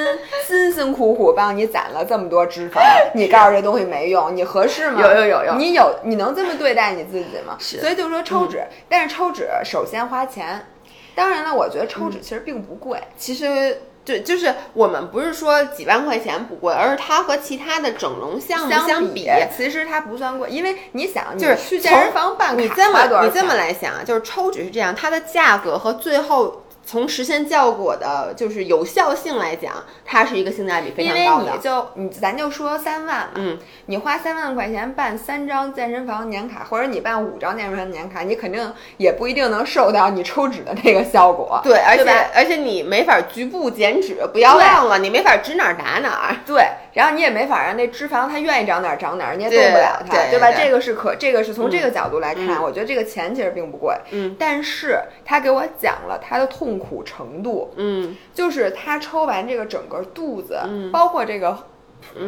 Speaker 2: 辛辛苦苦帮你攒了这么多脂肪。你告诉这东西没用，你合适吗？
Speaker 1: 有有有有，
Speaker 2: 你有你能这么对待你自己吗？
Speaker 1: 是，
Speaker 2: 所以就是说抽脂，但是抽脂首先花钱，当然了，我觉得抽脂其实并不贵。
Speaker 1: 其实对，就是我们不是说几万块钱不贵，而是它和其他的整容项目
Speaker 2: 相
Speaker 1: 比，
Speaker 2: 其实它不算贵，因为你想，
Speaker 1: 就是
Speaker 2: 去健身房办卡，
Speaker 1: 你这么你这么来想，就是抽脂是这样，它的价格和最后。从实现效果的，就是有效性来讲，它是一个性价比非常高
Speaker 2: 的。因为你就你咱就说三万，嗯，你花三万块钱办三张健身房年卡，或者你办五张健身房年卡，你肯定也不一定能瘦到你抽脂的那个效果。
Speaker 1: 对，而且而且你没法局部减脂，不要忘了，你没法指哪儿打哪儿。
Speaker 2: 对，然后你也没法让那脂肪它愿意长哪儿长哪儿，你也动不了它，
Speaker 1: 对
Speaker 2: 吧？这个是可，这个是从这个角度来看，我觉得这个钱其实并不贵。
Speaker 1: 嗯，
Speaker 2: 但是他给我讲了他的痛。苦程度，
Speaker 1: 嗯，
Speaker 2: 就是他抽完这个整个肚子，嗯，包括这个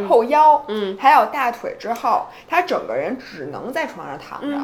Speaker 2: 后腰，嗯，还有大腿之后，他整个人只能在床上躺着，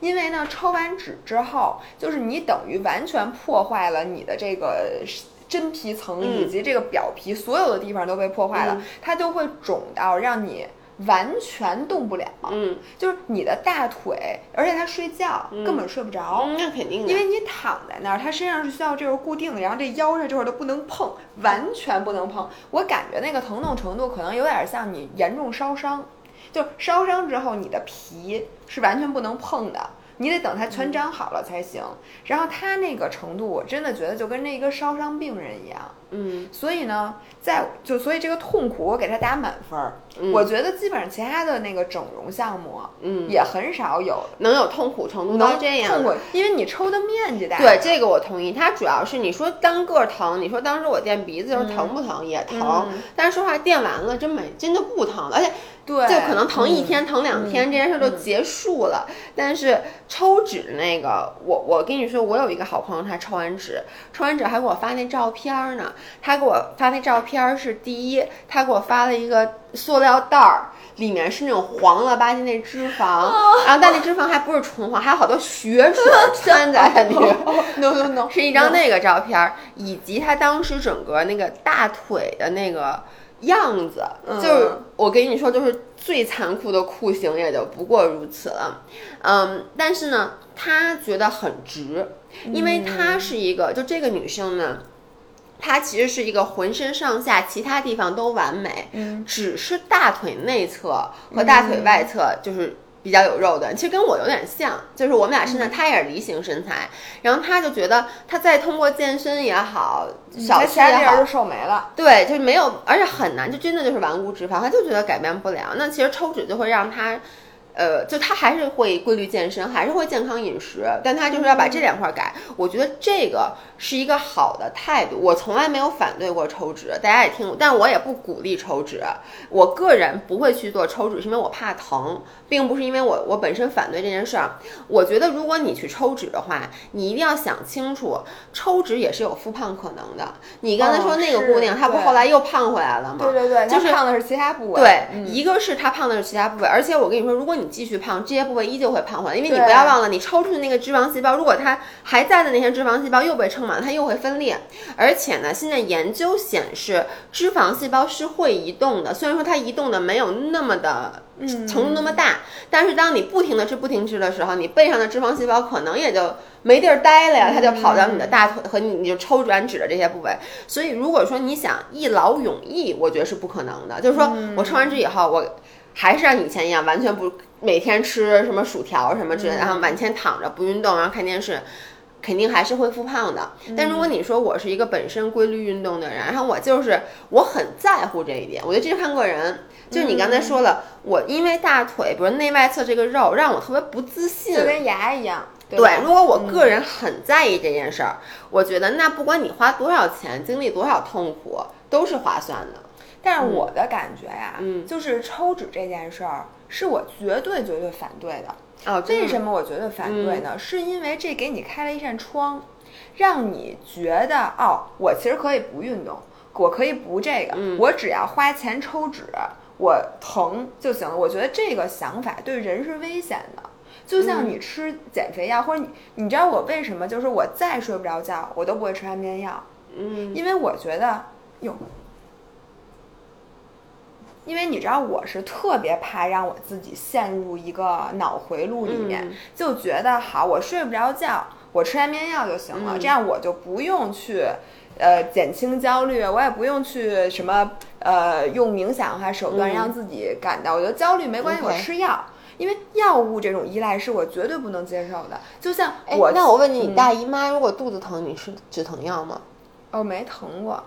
Speaker 2: 因为呢，抽完脂之后，就是你等于完全破坏了你的这个真皮层以及这个表皮，所有的地方都被破坏了，它就会肿到让你。完全动不了，
Speaker 1: 嗯，
Speaker 2: 就是你的大腿，而且他睡觉根本睡不着，
Speaker 1: 那肯定
Speaker 2: 的，因为你躺在那儿，他身上是需要这个固定的，然后这腰上这块都不能碰，完全不能碰。我感觉那个疼痛程度可能有点像你严重烧伤，就烧伤之后你的皮是完全不能碰的。你得等它全长好了才行，然后他那个程度，我真的觉得就跟那一个烧伤病人一样，
Speaker 1: 嗯，
Speaker 2: 所以呢，在就所以这个痛苦我给他打满分儿，我觉得基本上其他的那个整容项目，
Speaker 1: 嗯，
Speaker 2: 也很少有。
Speaker 1: 能有痛苦程度到这样，
Speaker 2: 痛苦，因为你抽的面积大，
Speaker 1: 对这个我同意，它主要是你说单个疼，你说当时我垫鼻子时候疼不疼也疼，但是说话垫完了真没真的不疼了，而且。
Speaker 2: 对，
Speaker 1: 就可能疼一天、疼两天，这件事就结束了。但是抽脂那个，我我跟你说，我有一个好朋友，他抽完脂，抽完脂还给我发那照片呢。他给我发那照片是第一，他给我发了一个塑料袋儿，里面是那种黄了吧唧那脂肪，然后但那脂肪还不是纯黄，还有好多血水掺在里面。
Speaker 2: No no no，
Speaker 1: 是一张那个照片，以及他当时整个那个大腿的那个。样子就是我跟你说，就是最残酷的酷刑也就不过如此了，嗯，但是呢，她觉得很值，因为她是一个，就这个女生呢，她其实是一个浑身上下其他地方都完美，
Speaker 2: 嗯，
Speaker 1: 只是大腿内侧和大腿外侧就是。比较有肉的，其实跟我有点像，就是我们俩身材，他也是梨形身材，然后他就觉得他再通过健身也好，少吃也好，
Speaker 2: 就瘦没了。
Speaker 1: 对，就没有，而且很难，就真的就是顽固脂肪，他就觉得改变不了。那其实抽脂就会让他。呃，就他还是会规律健身，还是会健康饮食，但他就是要把这两块改。我觉得这个是一个好的态度。我从来没有反对过抽脂，大家也听，但我也不鼓励抽脂。我个人不会去做抽脂，是因为我怕疼，并不是因为我我本身反对这件事儿。我觉得如果你去抽脂的话，你一定要想清楚，抽脂也是有复胖可能的。你刚才说那个姑娘，她不后来又胖回来了吗？
Speaker 2: 对对对，
Speaker 1: 就是
Speaker 2: 胖的是其他部位。
Speaker 1: 对，一个是她胖的是其他部位，而且我跟你说，如果你继续胖，这些部位依旧会胖回来，因为你不要忘了，你抽出去那个脂肪细胞，如果它还在的那些脂肪细胞又被撑满，它又会分裂。而且呢，现在研究显示，脂肪细胞是会移动的，虽然说它移动的没有那么的程度那么大，但是当你不停的吃不停吃的时候，你背上的脂肪细胞可能也就没地儿待了呀，它就跑到你的大腿和你你就抽转脂的这些部位。所以如果说你想一劳永逸，我觉得是不可能的。就是说我抽完脂以后，我。还是像以前一样，完全不每天吃什么薯条什么之类的，然后满天躺着不运动，然后看电视，肯定还是会复胖的。但如果你说我是一个本身规律运动的人，然后我就是我很在乎这一点，我觉得这是看个人。就是你刚才说了，我因为大腿，比如内外侧这个肉，让我特别不自信，
Speaker 2: 就跟牙一样。
Speaker 1: 对，如果我个人很在意这件事儿，我觉得那不管你花多少钱，经历多少痛苦，都是划算的。
Speaker 2: 但是我的感觉呀，嗯，就是抽脂这件事儿是我绝对绝对反对的。
Speaker 1: 哦，
Speaker 2: 为什么我绝对反对呢？是因为这给你开了一扇窗，让你觉得哦，我其实可以不运动，我可以不这个，我只要花钱抽脂，我疼就行了。我觉得这个想法对人是危险的。就像你吃减肥药，或者你，你知道我为什么？就是我再睡不着觉，我都不会吃安眠药。
Speaker 1: 嗯，
Speaker 2: 因为我觉得，哟。因为你知道，我是特别怕让我自己陷入一个脑回路里面，就觉得好，我睡不着觉，我吃安眠药就行了，这样我就不用去呃减轻焦虑，我也不用去什么呃用冥想啊手段让自己感到我觉得焦虑没关系，我吃药。因为药物这种依赖是我绝对不能接受的，就像我
Speaker 1: 那我问你，你大姨妈如果肚子疼，你吃止疼药吗？
Speaker 2: 哦，没疼过。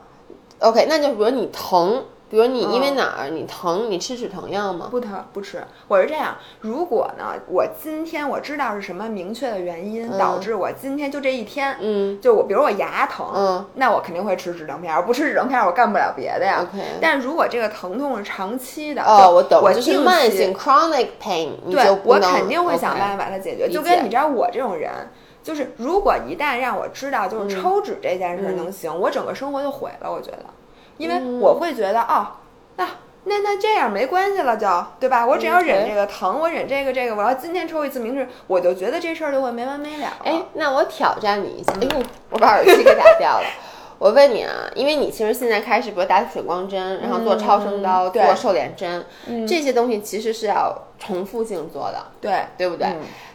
Speaker 1: OK，那就比如你疼。比如你因为哪儿你疼，你吃止疼药吗？
Speaker 2: 不疼，不吃。我是这样，如果呢，我今天我知道是什么明确的原因导致我今天就这一天，
Speaker 1: 嗯，
Speaker 2: 就我比如我牙疼，
Speaker 1: 嗯，
Speaker 2: 那我肯定会吃止疼片。不吃止疼片，我干不了别的呀。
Speaker 1: OK。
Speaker 2: 但如果这个疼痛是长期的，
Speaker 1: 哦，我懂，
Speaker 2: 我
Speaker 1: 就是慢性 chronic pain，
Speaker 2: 对，我肯定会想办法把它解决。就跟你知道我这种人，就是如果一旦让我知道就是抽脂这件事能行，我整个生活就毁了。我觉得。因为我会觉得哦，那那那这样没关系了，就对吧？我只要忍这个疼，我忍这个这个，我要今天抽一次明治，我就觉得这事儿就会没完没了。
Speaker 1: 哎，那我挑战你一下。哎呦，我把耳机给打掉了。我问你啊，因为你其实现在开始，比如打水光针，然后做超声刀，做瘦脸针，这些东西其实是要重复性做的，
Speaker 2: 对
Speaker 1: 对不对？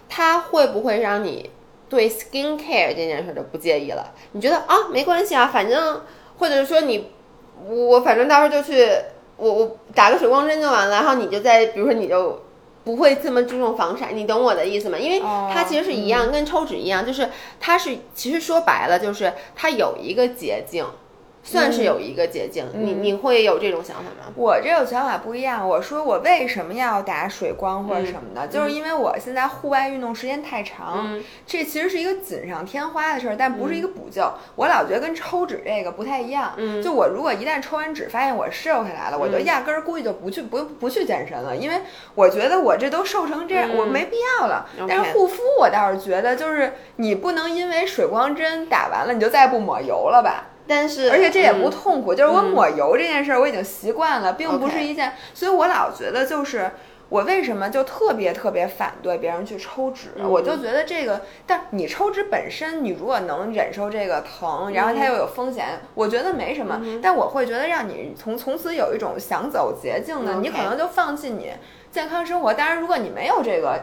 Speaker 1: 它会不会让你对 skin care 这件事就不介意了？你觉得啊，没关系啊，反正或者是说你。我我反正到时候就去，我我打个水光针就完了，然后你就在，比如说你就不会这么注重防晒，你懂我的意思吗？因为它其实是一样，跟抽脂一样，就是它是其实说白了就是它有一个捷径。算是有一个捷径，你你会有这种想法吗？
Speaker 2: 我这种想法不一样。我说我为什么要打水光或者什么的，就是因为我现在户外运动时间太长，这其实是一个锦上添花的事儿，但不是一个补救。我老觉得跟抽脂这个不太一样。就我如果一旦抽完脂，发现我瘦下来了，我就压根儿估计就不去不不去健身了，因为我觉得我这都瘦成这样，我没必要了。但是护肤我倒是觉得，就是你不能因为水光针打完了，你就再不抹油了吧。
Speaker 1: 但是，
Speaker 2: 而且这也不痛苦，就是我抹油这件事儿我已经习惯了，并不是一件，所以我老觉得就是我为什么就特别特别反对别人去抽脂，我就觉得这个，但你抽脂本身，你如果能忍受这个疼，然后它又有风险，我觉得没什么，但我会觉得让你从从此有一种想走捷径的，你可能就放弃你健康生活。当然，如果你没有这个。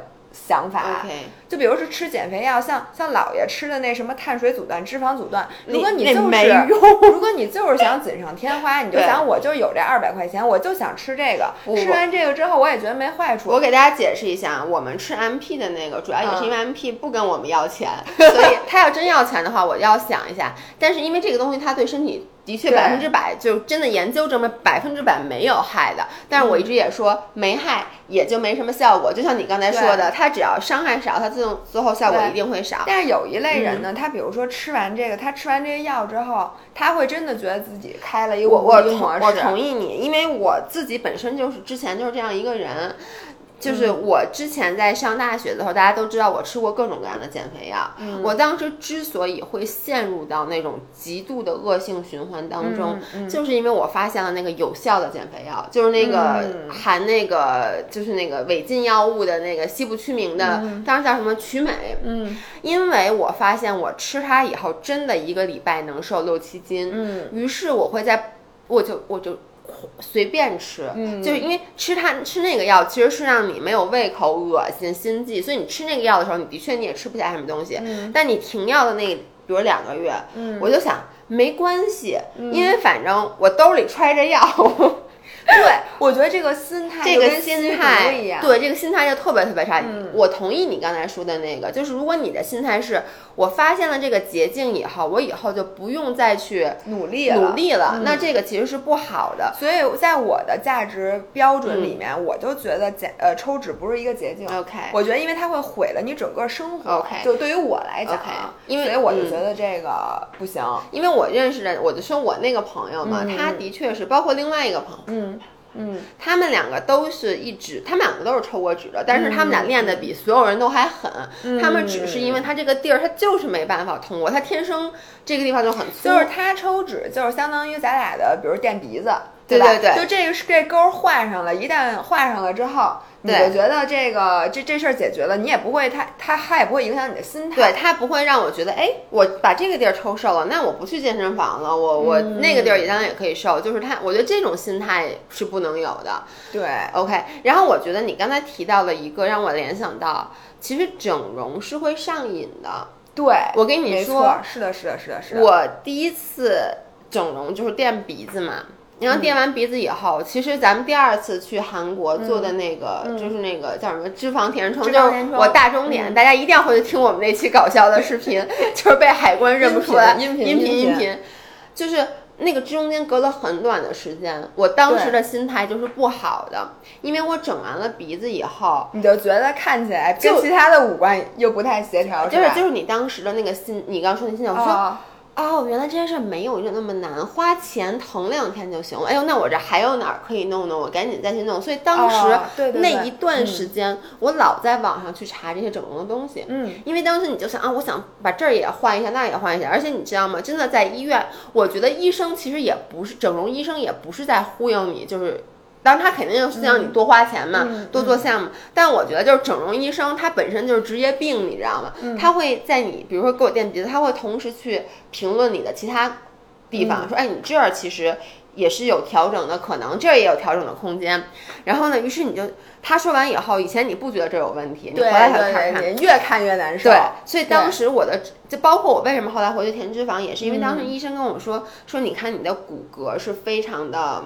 Speaker 2: 想法，就比如是吃减肥药，像像姥爷吃的那什么碳水阻断、脂肪阻断。如果你就是，如果你就是想锦上添花，你就想我就有这二百块钱，我就想吃这个。吃完这个之后，我也觉得没坏处。
Speaker 1: 我给大家解释一下，我们吃 M P 的那个，主要也是因为 M P 不跟我们要钱，所以他要真要钱的话，我要想一下。但是因为这个东西，它对身体。的确，百分之百就真的研究证明百分之百没有害的。但是我一直也说没害，也就没什么效果。就像你刚才说的，它只要伤害少，它自动最后效果一定会少。
Speaker 2: 但是有一类人呢，他比如说吃完这个，他吃完这个药之后，他会真的觉得自己开了一个
Speaker 1: 我我同我同意你，因为我自己本身就是之前就是这样一个人。就是我之前在上大学的时候，大家都知道我吃过各种各样的减肥药。我当时之所以会陷入到那种极度的恶性循环当中，就是因为我发现了那个有效的减肥药，就是那个含那个就是那个违禁药物的那个西部曲明的，当时叫什么曲美。
Speaker 2: 嗯，
Speaker 1: 因为我发现我吃它以后，真的一个礼拜能瘦六七斤。
Speaker 2: 嗯，
Speaker 1: 于是我会在，我就我就。随便吃，就是因为吃它吃那个药其实是让你没有胃口、恶心、心悸，所以你吃那个药的时候，你的确你也吃不下什么东西。但你停药的那，比如两个月，我就想没关系，因为反正我兜里揣着药。
Speaker 2: 对，我觉得这个心态，
Speaker 1: 这个心态，对这个心态就特别特别差。我同意你刚才说的那个，就是如果你的心态是，我发现了这个捷径以后，我以后就不用再去
Speaker 2: 努力
Speaker 1: 努力了，那这个其实是不好的。
Speaker 2: 所以在我的价值标准里面，我就觉得减呃抽脂不是一个捷径。
Speaker 1: OK，
Speaker 2: 我觉得因为它会毁了你整个生活。
Speaker 1: OK，
Speaker 2: 就对于我来讲，
Speaker 1: 因为
Speaker 2: 所以我就觉得这个不行。
Speaker 1: 因为我认识的，我就说我那个朋友嘛，他的确是，包括另外一个朋友，
Speaker 2: 嗯。嗯，
Speaker 1: 他们两个都是一直，他们两个都是抽过纸的，但是他们俩练的比所有人都还狠。他们只是因为他这个地儿，他就是没办法通过，他天生这个地方就很粗。
Speaker 2: 就是他抽纸，就是相当于咱俩的，比如垫鼻子，
Speaker 1: 对
Speaker 2: 吧？
Speaker 1: 对对，
Speaker 2: 就这个是这钩画上了，一旦画上了之后。你就觉得这个这这事儿解决了，你也不会，他他他也不会影响你的心态。
Speaker 1: 对他不会让我觉得，哎，我把这个地儿抽瘦了，那我不去健身房了，我我那个地儿也当然也可以瘦。就是他，我觉得这种心态是不能有的。
Speaker 2: 对
Speaker 1: ，OK。然后我觉得你刚才提到了一个让我联想到，其实整容是会上瘾的。
Speaker 2: 对，
Speaker 1: 我跟你说，
Speaker 2: 是的，是的，是的，是的。
Speaker 1: 我第一次整容就是垫鼻子嘛。然后垫完鼻子以后，其实咱们第二次去韩国做的那个，就是那个叫什么脂肪填充，就是我大中脸，大家一定要回去听我们那期搞笑的视频，就是被海关认不出来，
Speaker 2: 音频
Speaker 1: 音频音频，就是那个中间隔了很短的时间，我当时的心态就是不好的，因为我整完了鼻子以后，
Speaker 2: 你就觉得看起来跟其他的五官又不太协调，
Speaker 1: 就是就是你当时的那个心，你刚说那心情，我说。哦，原来这件事没有那么难，花钱疼两天就行了。哎呦，那我这还有哪儿可以弄弄？我赶紧再去弄。所以当时那一段时间，我老在网上去查这些整容的东西。
Speaker 2: 嗯，
Speaker 1: 因为当时你就想啊，我想把这儿也换一下，那也换一下。而且你知道吗？真的在医院，我觉得医生其实也不是整容医生，也不是在忽悠你，就是。当然，他肯定就是让你多花钱嘛，多做项目。但我觉得，就是整容医生他本身就是职业病，你知道吗？他会在你，比如说给我垫鼻子，他会同时去评论你的其他地方，说：“哎，你这儿其实也是有调整的可能，这儿也有调整的空间。”然后呢，于是你就他说完以后，以前你不觉得这有问题，你回来才看，
Speaker 2: 越看越难受。
Speaker 1: 对，所以当时我的就包括我为什么后来回去填脂肪，也是因为当时医生跟我说说，你看你的骨骼是非常的。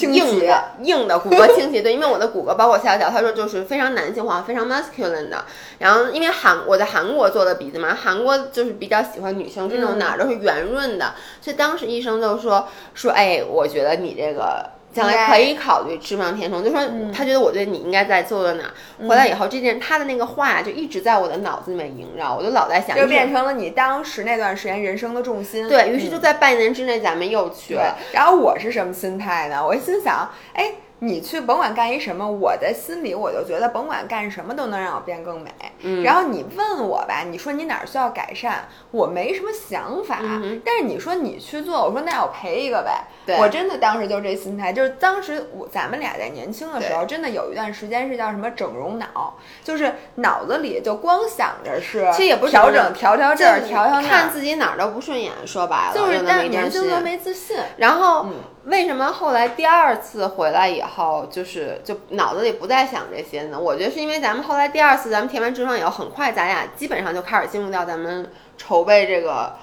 Speaker 1: 硬的硬的骨骼 倾斜，对，因为我的骨骼包括下角，他说就是非常男性化、非常 masculine 的。然后因为韩我在韩国做的鼻子嘛，韩国就是比较喜欢女性这种哪儿都是圆润的，所以当时医生就说说，哎，我觉得你这个。将来可以考虑脂肪填充，就说他觉得我对你应该在做的哪。回来以后，这件他的那个话就一直在我的脑子里面萦绕，我就老在想，
Speaker 2: 就变成了你当时那段时间人生的重心。
Speaker 1: 对于是，就在半年之内，咱们又去了。
Speaker 2: 然后我是什么心态呢？我心想，哎。你去甭管干一什么，我的心里我就觉得甭管干什么都能让我变更美。
Speaker 1: 嗯，
Speaker 2: 然后你问我吧，你说你哪儿需要改善，我没什么想法。
Speaker 1: 嗯，
Speaker 2: 但是你说你去做，我说那我赔一个呗。
Speaker 1: 对，
Speaker 2: 我真的当时就这心态，就是当时我咱们俩在年轻的时候，真的有一段时间是叫什么整容脑，就是脑子里就光想着是，
Speaker 1: 其实也不是
Speaker 2: 调整调调这儿调调那，
Speaker 1: 看自己哪儿都不顺眼。说白了，
Speaker 2: 就是
Speaker 1: 但是
Speaker 2: 年轻都没自信。
Speaker 1: 然后。为什么后来第二次回来以后，就是就脑子里不再想这些呢？我觉得是因为咱们后来第二次咱们填完志愿以后，很快咱俩基本上就开始进入到咱们筹备这个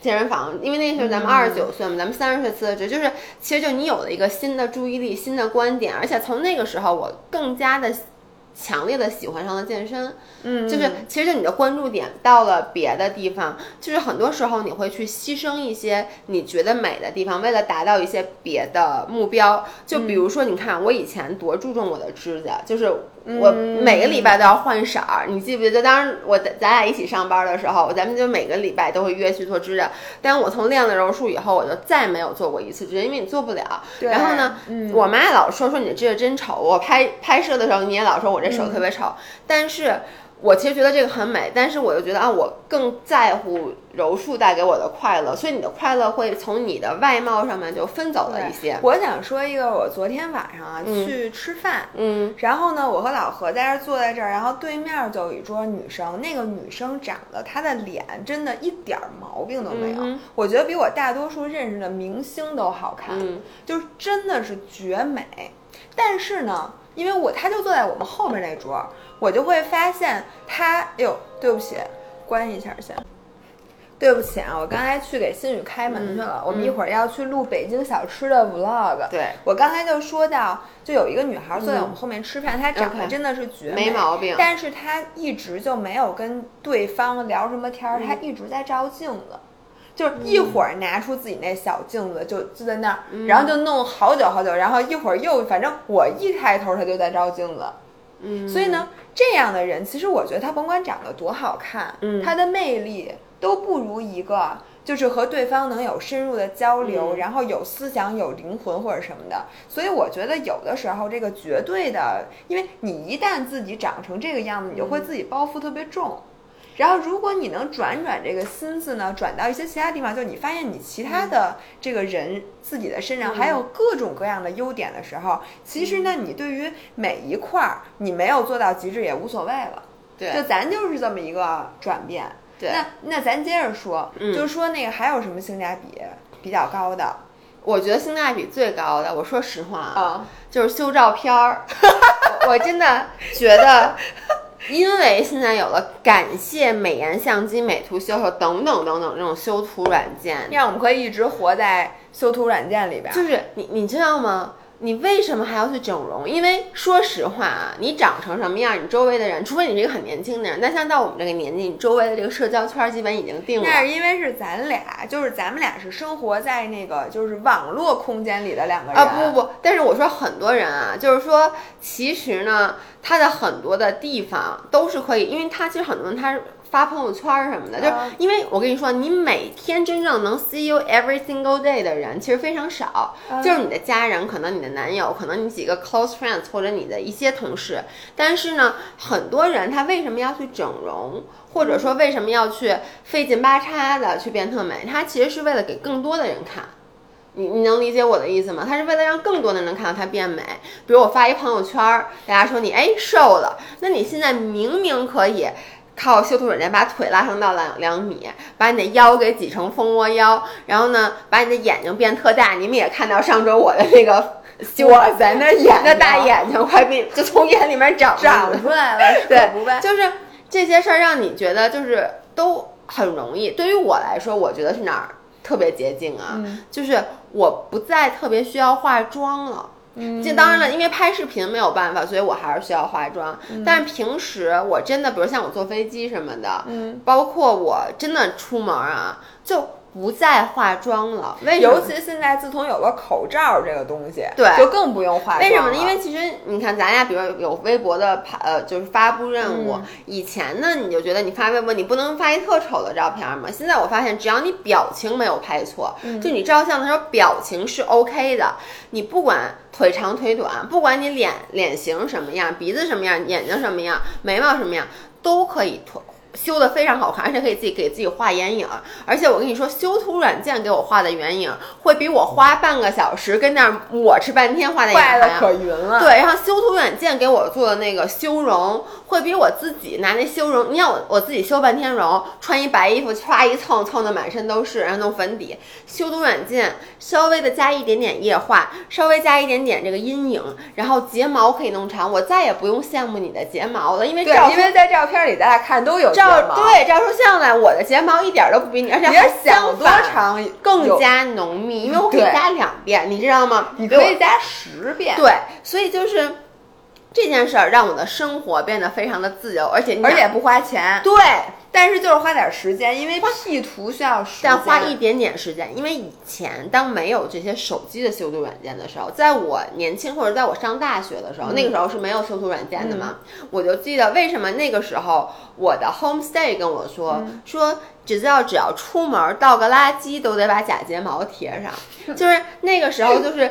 Speaker 1: 健身房，因为那时候咱们二十九岁嘛，咱们三十岁辞的职，就是其实就你有了一个新的注意力、新的观点，而且从那个时候我更加的。强烈的喜欢上了健身，
Speaker 2: 嗯，
Speaker 1: 就是其实你的关注点到了别的地方，就是很多时候你会去牺牲一些你觉得美的地方，为了达到一些别的目标。就比如说，你看我以前多注重我的指甲，就是。我每个礼拜都要换色儿，你记不记得？当时我咱俩一起上班的时候，咱们就每个礼拜都会约去做指甲。但我从练了柔术以后，我就再没有做过一次指甲，因为你做不了。然后呢，我妈老说说你这指甲真丑。我拍拍摄的时候，你也老说我这手特别丑。但是。我其实觉得这个很美，但是我又觉得啊，我更在乎柔术带给我的快乐，所以你的快乐会从你的外貌上面就分走了一些。
Speaker 2: 我想说一个，我昨天晚上啊去吃饭，
Speaker 1: 嗯，
Speaker 2: 然后呢，我和老何在这坐在这儿，然后对面就有一桌女生，那个女生长得她的脸真的一点毛病都没有，我觉得比我大多数认识的明星都好看，就是真的是绝美。但是呢，因为我她就坐在我们后面那桌。我就会发现他，哎呦，对不起，关一下先。对不起啊，我刚才去给新宇开门去了。我们一会儿要去录北京小吃的 vlog。
Speaker 1: 对，
Speaker 2: 我刚才就说到，就有一个女孩坐在我们后面吃饭，她长得真的是绝
Speaker 1: 美，没毛病。
Speaker 2: 但是她一直就没有跟对方聊什么天儿，她一直在照镜子，就是一会儿拿出自己那小镜子就就在那儿，然后就弄好久好久，然后一会儿又反正我一抬头，她就在照镜子。
Speaker 1: 嗯，
Speaker 2: 所以呢，这样的人其实我觉得他甭管长得多好看，
Speaker 1: 嗯，
Speaker 2: 他的魅力都不如一个就是和对方能有深入的交流，然后有思想、有灵魂或者什么的。所以我觉得有的时候这个绝对的，因为你一旦自己长成这个样子，你就会自己包袱特别重。然后，如果你能转转这个心思呢，转到一些其他地方，就你发现你其他的这个人自己的身上还有各种各样的优点的时候，其实呢，你对于每一块儿你没有做到极致也无所谓了。
Speaker 1: 对，
Speaker 2: 就咱就是这么一个转变。
Speaker 1: 对，
Speaker 2: 那那咱接着说，就是说那个还有什么性价比比较高的？
Speaker 1: 我觉得性价比最高的，我说实话啊，就是修照片儿。我真的觉得。因为现在有了感谢美颜相机、美图秀秀等等等等这种修图软件，
Speaker 2: 让我们可以一直活在修图软件里边。
Speaker 1: 就是你，你知道吗？你为什么还要去整容？因为说实话啊，你长成什么样，你周围的人，除非你是一个很年轻的人，那像到我们这个年纪，你周围的这个社交圈基本已经定了。
Speaker 2: 那是因为是咱俩，就是咱们俩是生活在那个就是网络空间里的两个人
Speaker 1: 啊！不不不，但是我说很多人啊，就是说其实呢，他的很多的地方都是可以，因为他其实很多人他是。发朋友圈什么的，就因为我跟你说，你每天真正能 see you every single day 的人其实非常少，就是你的家人，可能你的男友，可能你几个 close friends 或者你的一些同事。但是呢，很多人他为什么要去整容，或者说为什么要去费劲巴叉的去变特美？他其实是为了给更多的人看。你你能理解我的意思吗？他是为了让更多的人看到他变美。比如我发一朋友圈，大家说你哎瘦了，那你现在明明可以。靠修图软件把腿拉长到两两米，把你的腰给挤成蜂窝腰，然后呢，把你的眼睛变特大。你们也看到上周我的那个，
Speaker 2: 哇塞，那眼
Speaker 1: 那大眼睛快变，就从眼里面长
Speaker 2: 长出来了。
Speaker 1: 对，就是这些事儿让你觉得就是都很容易。对于我来说，我觉得是哪儿特别捷径啊？就是我不再特别需要化妆了。这当然了，因为拍视频没有办法，所以我还是需要化妆。但是平时我真的，比如像我坐飞机什么的，
Speaker 2: 嗯，
Speaker 1: 包括我真的出门啊，就。不再化妆了，为
Speaker 2: 尤其现在自从有了口罩这个东西，
Speaker 1: 对，
Speaker 2: 就更不用化妆。
Speaker 1: 为什么呢？因为其实你看，咱俩比如有微博的拍，呃，就是发布任务。以前呢，你就觉得你发微博，你不能发一特丑的照片嘛。现在我发现，只要你表情没有拍错，就你照相的时候表情是 OK 的，你不管腿长腿短，不管你脸脸型什么样，鼻子什么样，眼睛什么样，眉毛什么样，都可以脱。修的非常好看，而且可以自己给自己画眼影。而且我跟你说，修图软件给我画的眼影，会比我花半个小时跟那儿抹吃半天画的眼影
Speaker 2: 可匀了。
Speaker 1: 对，然后修图软件给我做的那个修容，会比我自己拿那修容，你看我我自己修半天容，穿一白衣服歘一蹭蹭的满身都是，然后弄粉底。修图软件稍微的加一点点液化，稍微加一点点这个阴影，然后睫毛可以弄长，我再也不用羡慕你的睫毛了，因为
Speaker 2: 照因为在照片里大家看都有。
Speaker 1: 照对照出相来，我的睫毛一点都不比你，而且
Speaker 2: 想多长
Speaker 1: 更加浓密，因为我可以加两遍，你知道吗？
Speaker 2: 你可以加十遍。
Speaker 1: 对，所以就是这件事儿让我的生活变得非常的自由，而且
Speaker 2: 而且不花钱。
Speaker 1: 对。
Speaker 2: 但是就是花点时间，因为 P 图需要时
Speaker 1: 间，花一点点时间。因为以前当没有这些手机的修图软件的时候，在我年轻或者在我上大学的时候，那个时候是没有修图软件的嘛。我就记得为什么那个时候我的 homestay 跟我说说，只要只要出门倒个垃圾都得把假睫毛贴上，就是那个时候就是。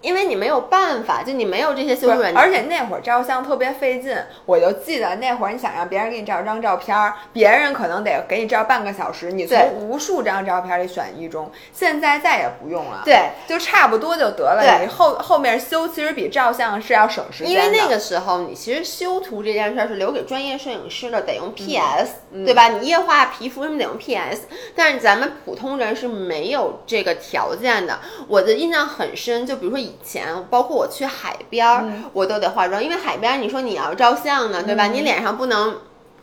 Speaker 1: 因为你没有办法，就你没有这些修图软件，
Speaker 2: 而且那会儿照相特别费劲。我就记得那会儿，你想让别人给你照张照片，别人可能得给你照半个小时，你从无数张照片里选一中。现在再也不用了，
Speaker 1: 对，
Speaker 2: 就差不多就得了。你后后面修其实比照相是要省时间
Speaker 1: 的。因为那个时候你其实修图这件事儿是留给专业摄影师的，得用 PS，对吧？你液化皮肤什么得用 PS，但是咱们普通人是没有这个条件的。我的印象很深，就比如说以。前包括我去海边儿，我都得化妆，因为海边儿你说你要照相呢，对吧？你脸上不能。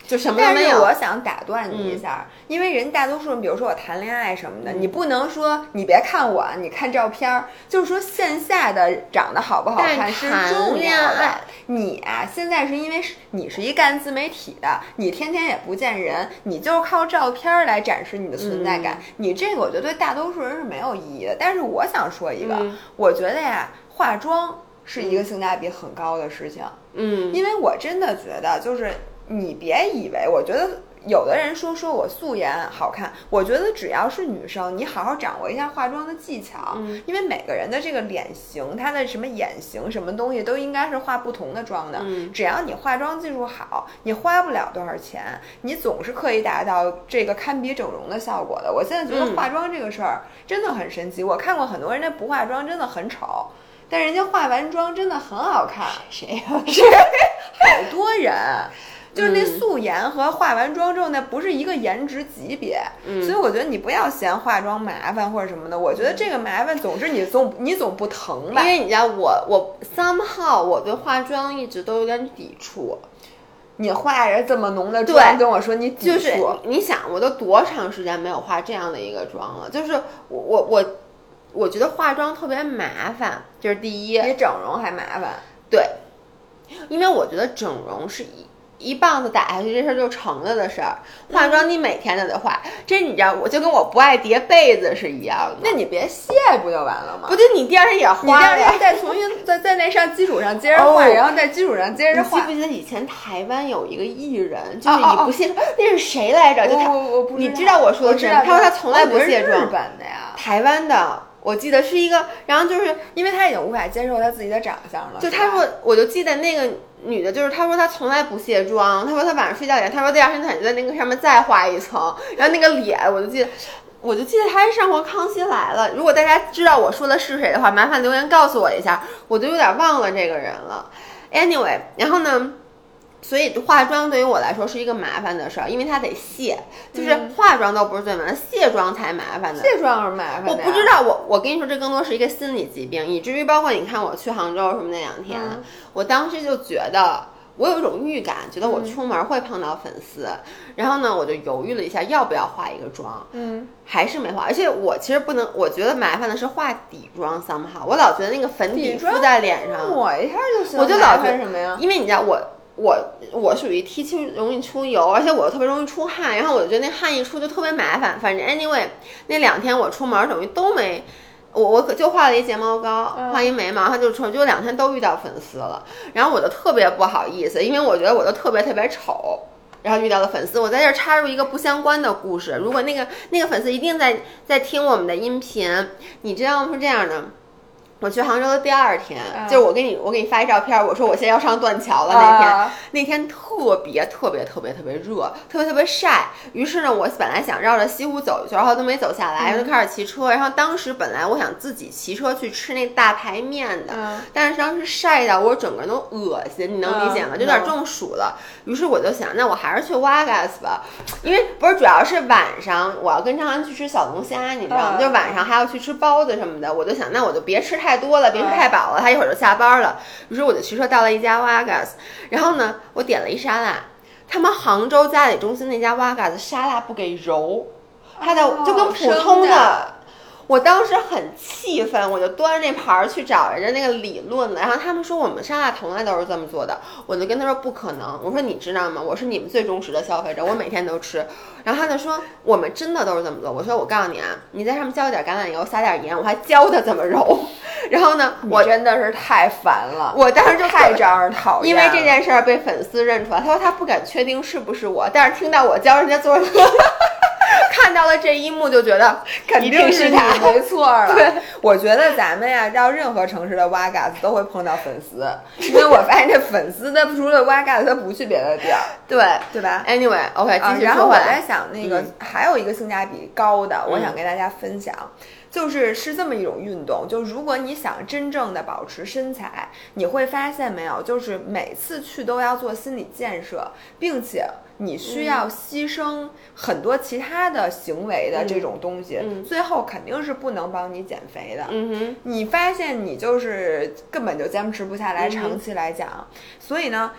Speaker 1: 就什么都没有。
Speaker 2: 我想打断你一下，因为人大多数人，比如说我谈恋爱什么的，你不能说你别看我，你看照片儿，就是说线下的长得好不好看是重要的。你啊，现在是因为是你是一干自媒体的，你天天也不见人，你就是靠照片儿来展示你的存在感。你这个我觉得对大多数人是没有意义的。但是我想说一个，我觉得呀，化妆是一个性价比很高的事情。
Speaker 1: 嗯，
Speaker 2: 因为我真的觉得就是。你别以为，我觉得有的人说说我素颜好看，我觉得只要是女生，你好好掌握一下化妆的技巧，因为每个人的这个脸型，她的什么眼型，什么东西都应该是化不同的妆的。只要你化妆技术好，你花不了多少钱，你总是可以达到这个堪比整容的效果的。我现在觉得化妆这个事儿真的很神奇，我看过很多人家不化妆真的很丑，但人家化完妆真的很好看。
Speaker 1: 谁呀？
Speaker 2: 谁？好多人。就是那素颜和化完妆之后，那不是一个颜值级别，所以我觉得你不要嫌化妆麻烦或者什么的。我觉得这个麻烦总之你总你总不疼吧？
Speaker 1: 因为你知道我我 somehow 我对化妆一直都有点抵触。
Speaker 2: 你化着这么浓的妆跟我说你
Speaker 1: 就是你想我都多长时间没有化这样的一个妆了？就是我我我我觉得化妆特别麻烦，这是第一，
Speaker 2: 比整容还麻烦。
Speaker 1: 对，因为我觉得整容是一。一棒子打下去，这事儿就成了的事儿。化妆你每天都得化，这你知道，我就跟我不爱叠被子是一样的。
Speaker 2: 那你别卸不就完了吗？
Speaker 1: 不就你第二天也化，
Speaker 2: 你第二天再重新在在那上基础上接着化，然后在基础上接着化。
Speaker 1: 记不记得以前台湾有一个艺人，就是你不卸妆，那是谁来着？就他，我不知你知道我说的是？他说他从来不卸妆。
Speaker 2: 日本的呀，
Speaker 1: 台湾的。我记得是一个，然后就是
Speaker 2: 因为他已经无法接受他自己的长相了。
Speaker 1: 就他说，我就记得那个女的，就是她说她从来不卸妆。她说她晚上睡觉前，她说第二天她就在那个上面再画一层。然后那个脸，我就记得，我就记得她是上过《康熙来了》。如果大家知道我说的是谁的话，麻烦留言告诉我一下，我就有点忘了这个人了。Anyway，然后呢？所以化妆对于我来说是一个麻烦的事儿，因为它得卸，就是化妆都不是最麻烦，卸妆才麻烦的。
Speaker 2: 卸妆是麻烦。
Speaker 1: 我不知道，我我跟你说，这更多是一个心理疾病，以至于包括你看我去杭州什么那两天，我当时就觉得我有一种预感，觉得我出门会碰到粉丝，然后呢，我就犹豫了一下要不要化一个妆，
Speaker 2: 嗯，
Speaker 1: 还是没化。而且我其实不能，我觉得麻烦的是化底妆，somehow，我老觉得那个粉底敷在脸上
Speaker 2: 抹一下就行。
Speaker 1: 我就老觉得
Speaker 2: 什么呀？
Speaker 1: 因为你知道我。我我属于 T 七容易出油，而且我又特别容易出汗，然后我就觉得那汗一出就特别麻烦。反正 anyway，那两天我出门等于都没，我我可就画了一睫毛膏，画一眉毛，他就出，就两天都遇到粉丝了。然后我就特别不好意思，因为我觉得我都特别特别丑，然后遇到了粉丝。我在这插入一个不相关的故事，如果那个那个粉丝一定在在听我们的音频，你知道是这样的。我去杭州的第二天，就是我给你，我给你发一照片，我说我现在要上断桥了。那天，那天特别特别特别特别热，特别特别晒。于是呢，我本来想绕着西湖走一圈，然后都没走下来，就开始骑车。然后当时本来我想自己骑车去吃那大排面的，但是当时晒到我整个人都恶心，你能理解吗？就有点中暑了。于是我就想，那我还是去瓦嘎斯吧，因为不是主要是晚上我要跟张涵去吃小龙虾，你知道吗？就晚上还要去吃包子什么的，我就想，那我就别吃太。太多了，别吃太饱了，他一会儿就下班了。于是我就骑车到了一家 Wagas，然后呢，我点了一沙拉。他们杭州嘉里中心那家 Wagas 沙拉不给揉，它的就跟普通的。我当时很气愤，我就端着那盘儿去找人家那个理论了。然后他们说我们沙拉从来都是这么做的，我就跟他说不可能。我说你知道吗？我是你们最忠实的消费者，我每天都吃。然后他就说我们真的都是这么做。我说我告诉你啊，你在上面浇一点橄榄油，撒点盐，我还教他怎么揉。然后呢，我
Speaker 2: 真的是太烦了，
Speaker 1: 我当时就
Speaker 2: 太招人讨厌。
Speaker 1: 因为这件事儿被粉丝认出来，他说他不敢确定是不是我，但是听到我教人家做。看到了这一幕就觉得
Speaker 2: 肯定
Speaker 1: 是
Speaker 2: 他没错了。
Speaker 1: 对，
Speaker 2: 我觉得咱们呀，到任何城市的挖嘎子都会碰到粉丝，因为我发现这粉丝他除了挖嘎子，他不去别的地儿。
Speaker 1: 对，
Speaker 2: 对吧
Speaker 1: ？Anyway，OK，继续
Speaker 2: 然后我在想，那个还有一个性价比高的，我想跟大家分享。就是是这么一种运动，就如果你想真正的保持身材，你会发现没有，就是每次去都要做心理建设，并且你需要牺牲很多其他的行为的这种东西，最后肯定是不能帮你减肥的。你发现你就是根本就坚持不下来，长期来讲，所以呢。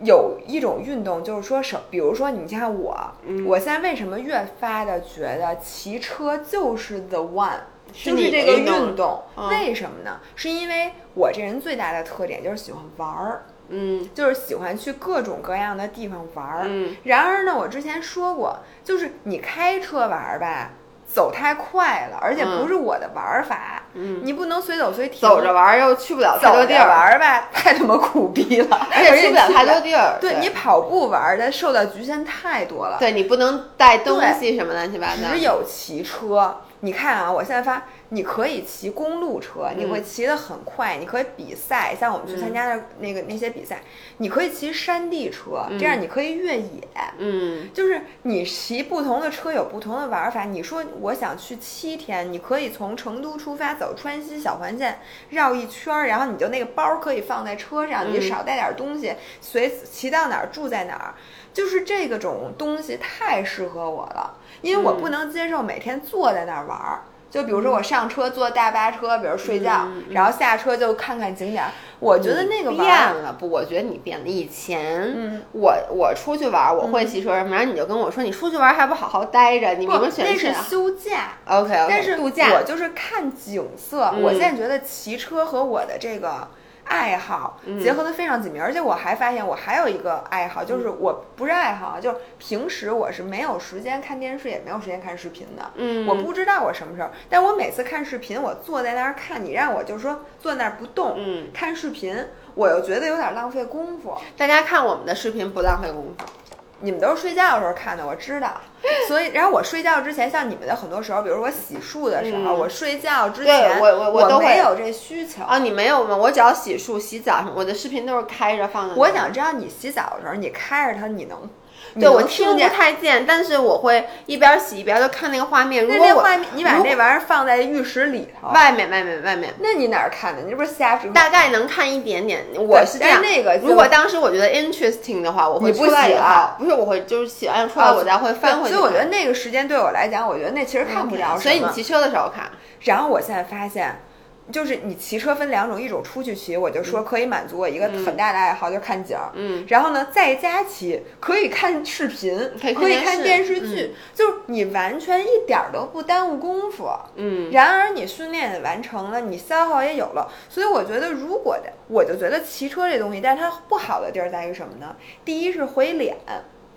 Speaker 2: 有一种运动，就是说，什，比如说，你像我，我现在为什么越发的觉得骑车就是 the one，就是这个运动，为什么呢？是因为我这人最大的特点就是喜欢玩儿，
Speaker 1: 嗯，
Speaker 2: 就是喜欢去各种各样的地方玩儿。嗯，然而呢，我之前说过，就是你开车玩儿吧。走太快了，而且不是我的玩法。嗯，你不能随走随停。
Speaker 1: 走着玩儿又去不了太多地儿，
Speaker 2: 玩儿吧 太他妈苦逼了，
Speaker 1: 而且去不了太多 地儿。
Speaker 2: 对你跑步玩儿的受到局限太多了。
Speaker 1: 对你不能带东西什么乱七八糟。
Speaker 2: 只有骑车。你看啊，我现在发，你可以骑公路车，你会骑得很快，你可以比赛，像我们去参加的那个那些比赛，你可以骑山地车，这样你可以越野。
Speaker 1: 嗯，
Speaker 2: 就是你骑不同的车有不同的玩法。你说我想去七天，你可以从成都出发，走川西小环线绕一圈儿，然后你就那个包可以放在车上，你少带点东西，随骑到哪儿住在哪儿，就是这个种东西太适合我了。因为我不能接受每天坐在那儿玩儿，就比如说我上车坐大巴车，比如睡觉，然后下车就看看景点。我觉得那个
Speaker 1: 变了不？我觉得你变了。以前我我出去玩，我会骑车什么，然后你就跟我说，你出去玩还不好好待着？你明明选
Speaker 2: 那是休假
Speaker 1: ，OK OK，
Speaker 2: 但是
Speaker 1: 度假，
Speaker 2: 我就是看景色。我现在觉得骑车和我的这个。爱好结合的非常紧密，而且我还发现我还有一个爱好，就是我不是爱好，就是平时我是没有时间看电视，也没有时间看视频的。
Speaker 1: 嗯，
Speaker 2: 我不知道我什么时候，但我每次看视频，我坐在那儿看，你让我就是说坐那儿不动，
Speaker 1: 嗯，
Speaker 2: 看视频，我又觉得有点浪费功夫。
Speaker 1: 大家看我们的视频不浪费功夫。
Speaker 2: 你们都是睡觉的时候看的，我知道。所以，然后我睡觉之前，像你们的很多时候，比如我洗漱的时候，我睡觉之前，
Speaker 1: 我我
Speaker 2: 我
Speaker 1: 都
Speaker 2: 没有这需求
Speaker 1: 啊。你没有吗？我只要洗漱、洗澡什么，我的视频都是开着放的。
Speaker 2: 我想知道你洗澡的时候，你开着它，你能？
Speaker 1: 对我听不太见，但是我会一边洗一边就看那个画面。如果我
Speaker 2: 你把那玩意儿放在浴室里头，
Speaker 1: 外面外面外面，
Speaker 2: 那你哪儿看的？你这不是？
Speaker 1: 大概能看一点点。我是这样，
Speaker 2: 那个
Speaker 1: 如果当时我觉得 interesting 的话，我会
Speaker 2: 出来
Speaker 1: 以后，不是我会就是洗完出来我再会翻回去。
Speaker 2: 所以我觉得那个时间对我来讲，我觉得那其实看不了。
Speaker 1: 所以你骑车的时候看。
Speaker 2: 然后我现在发现。就是你骑车分两种，一种出去骑，我就说可以满足我一个很大的爱好，就是看景儿。
Speaker 1: 嗯，
Speaker 2: 然后呢，在家骑可以看视频，可以看电视剧，就是你完全一点都不耽误功夫。
Speaker 1: 嗯，
Speaker 2: 然而你训练也完成了，你消耗也有了，所以我觉得如果的，我就觉得骑车这东西，但是它不好的地儿在于什么呢？第一是毁脸，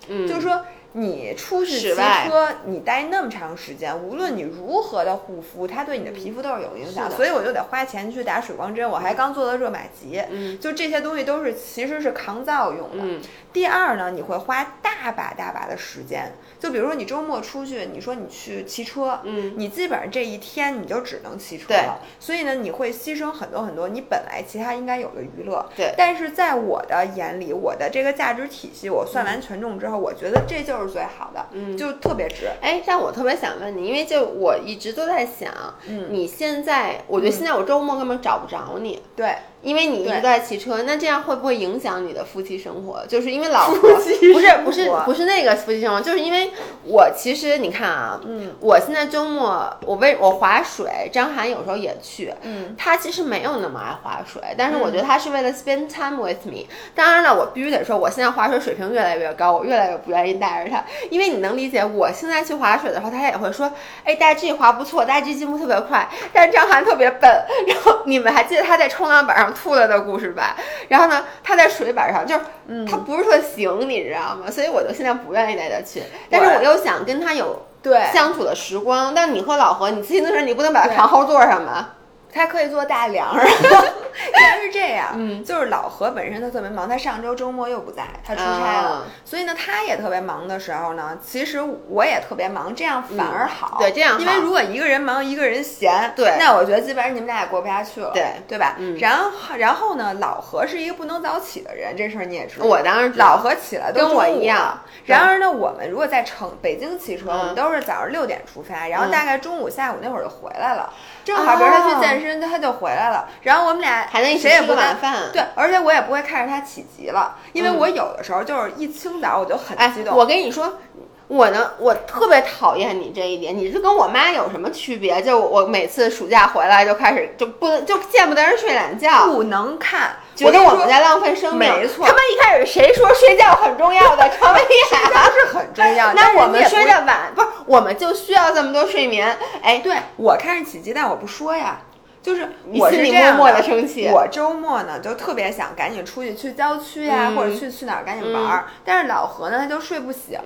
Speaker 1: 嗯，
Speaker 2: 就是说。你出去骑车，你待那么长时间，无论你如何的护肤，它对你的皮肤都是有影响，所以我就得花钱去打水光针。我还刚做了热玛吉，就这些东西都是其实是抗造用的。第二呢，你会花大把大把的时间，就比如说你周末出去，你说你去骑车，
Speaker 1: 嗯，
Speaker 2: 你基本上这一天你就只能骑车了，所以呢，你会牺牲很多很多你本来其他应该有的娱乐。
Speaker 1: 对，
Speaker 2: 但是在我的眼里，我的这个价值体系，我算完权重之后，我觉得这就是。是最好的，
Speaker 1: 嗯，
Speaker 2: 就特别值。
Speaker 1: 哎，但我特别想问你，因为就我一直都在想，
Speaker 2: 嗯，
Speaker 1: 你现在，我觉得现在我周末根本找不着你，
Speaker 2: 对。
Speaker 1: 因为你一直在骑车，那这样会不会影响你的夫妻生活？就是因为老婆
Speaker 2: 不
Speaker 1: 是不是不是那个夫妻生活，就是因为我其实你看啊，
Speaker 2: 嗯，
Speaker 1: 我现在周末我为我划水，张涵有时候也去，
Speaker 2: 嗯，
Speaker 1: 他其实没有那么爱划水，但是我觉得他是为了 spend time with me。当然了，我必须得说，我现在划水水平越来越高，我越来越不愿意带着他，因为你能理解，我现在去划水的话，他也会说，哎，大 G 划不错，大 G 进步特别快，但是张涵特别笨。然后你们还记得他在冲浪板上吐了的故事？吧，然后呢，他在水板上，就是他不是特行，你知道吗？所以我就现在不愿意带他去，但是我又想跟他有
Speaker 2: 对
Speaker 1: 相处的时光。但你和老何，你骑自行车你不能把他扛后座上吧？
Speaker 2: 他可以做大梁 原来是这样，
Speaker 1: 嗯，
Speaker 2: 就是老何本身他特别忙，他上周周末又不在，他出差了，所以呢，他也特别忙的时候呢，其实我也特别忙，这样反而好，
Speaker 1: 对，这样，
Speaker 2: 因为如果一个人忙，一个人闲，
Speaker 1: 对，
Speaker 2: 那我觉得基本上你们俩也过不下去了，
Speaker 1: 对，
Speaker 2: 对吧？
Speaker 1: 嗯，
Speaker 2: 然后然后呢，老何是一个不能早起的人，这事儿你也知道，
Speaker 1: 我当然
Speaker 2: 老何起来
Speaker 1: 跟我一样，
Speaker 2: 然而呢，我们如果在城北京骑车，我们都是早上六点出发，然后大概中午下午那会儿就回来了。正好，比如他去健身，他就回来了。然后我们俩
Speaker 1: 还能
Speaker 2: 谁也不
Speaker 1: 晚饭。
Speaker 2: 对，而且我也不会看着他起急了，因为我有的时候就是一清早我就很激动。
Speaker 1: 我跟你说。我呢，我特别讨厌你这一点。你这跟我妈有什么区别？就我每次暑假回来就开始就不能就见不得人睡懒觉，
Speaker 2: 不能看，
Speaker 1: 觉得我们在浪费生命。
Speaker 2: 没错，
Speaker 1: 他们一开始谁说睡觉很重要的？常威
Speaker 2: 睡觉是很重要。
Speaker 1: 那我们睡得晚，不是我们就需要这么多睡眠？哎，
Speaker 2: 对我看着起鸡蛋，我不说呀。就是
Speaker 1: 我是这样的，生气。
Speaker 2: 我周末呢就特别想赶紧出去，去郊区呀，或者去去哪儿赶紧玩儿。但是老何呢，他就睡不醒。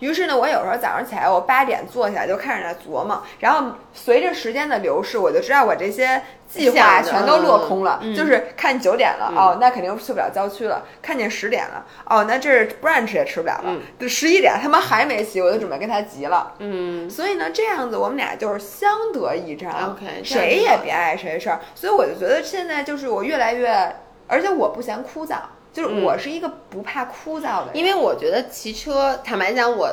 Speaker 2: 于是呢，我有时候早上起来，我八点坐起来就开始在琢磨。然后随着时间的流逝，我就知道我这些。计划全都落空了，就是看九点了哦，那肯定去不了郊区了。看见十点了哦，那这是 brunch 也吃不了了。就十一点他妈还没起，我就准备跟他急了。
Speaker 1: 嗯，
Speaker 2: 所以呢，这样子我们俩就是相得益彰谁也别碍谁事儿。所以我就觉得现在就是我越来越，而且我不嫌枯燥，就是我是一个不怕枯燥的。
Speaker 1: 因为我觉得骑车，坦白讲我。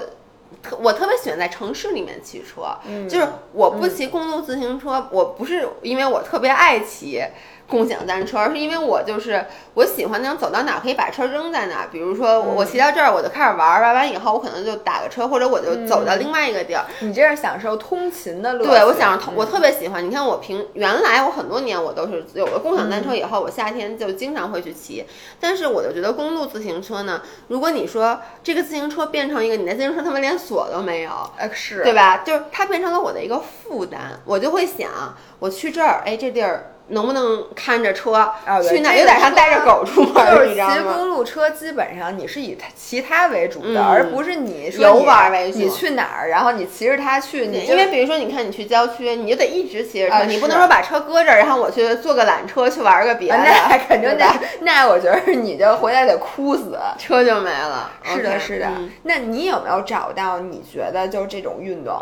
Speaker 1: 特我特别喜欢在城市里面骑车，就是我不骑公路自行车，我不是因为我特别爱骑。共享单车，是因为我就是我喜欢那种走到哪可以把车扔在哪，比如说我骑到这儿，我就开始玩，玩完以后我可能就打个车，或者我就走到另外一个地儿。
Speaker 2: 你这是享受通勤的乐？
Speaker 1: 对，我想我特别喜欢。你看我平原来我很多年我都是有了共享单车以后，我夏天就经常会去骑。但是我就觉得公路自行车呢，如果你说这个自行车变成一个你的自行车他们连锁都没有，
Speaker 2: 哎是
Speaker 1: 对吧？就是它变成了我的一个负担，我就会想我去这儿，哎这地儿。能不能看着车去那？有点像带着狗出门，你知道吗？
Speaker 2: 骑公路车基本上你是以骑它为主的，而不是你
Speaker 1: 游玩为主。
Speaker 2: 你去哪儿，然后你骑着它去。你
Speaker 1: 因为比如说，你看你去郊区，你就得一直骑着车，你不能说把车搁这儿，然后我去坐个缆车去玩个别的。
Speaker 2: 那 肯定那那我觉得你就回来得哭死，
Speaker 1: 车就没了。
Speaker 2: 是的，是的。那你有没有找到你觉得就是这种运动？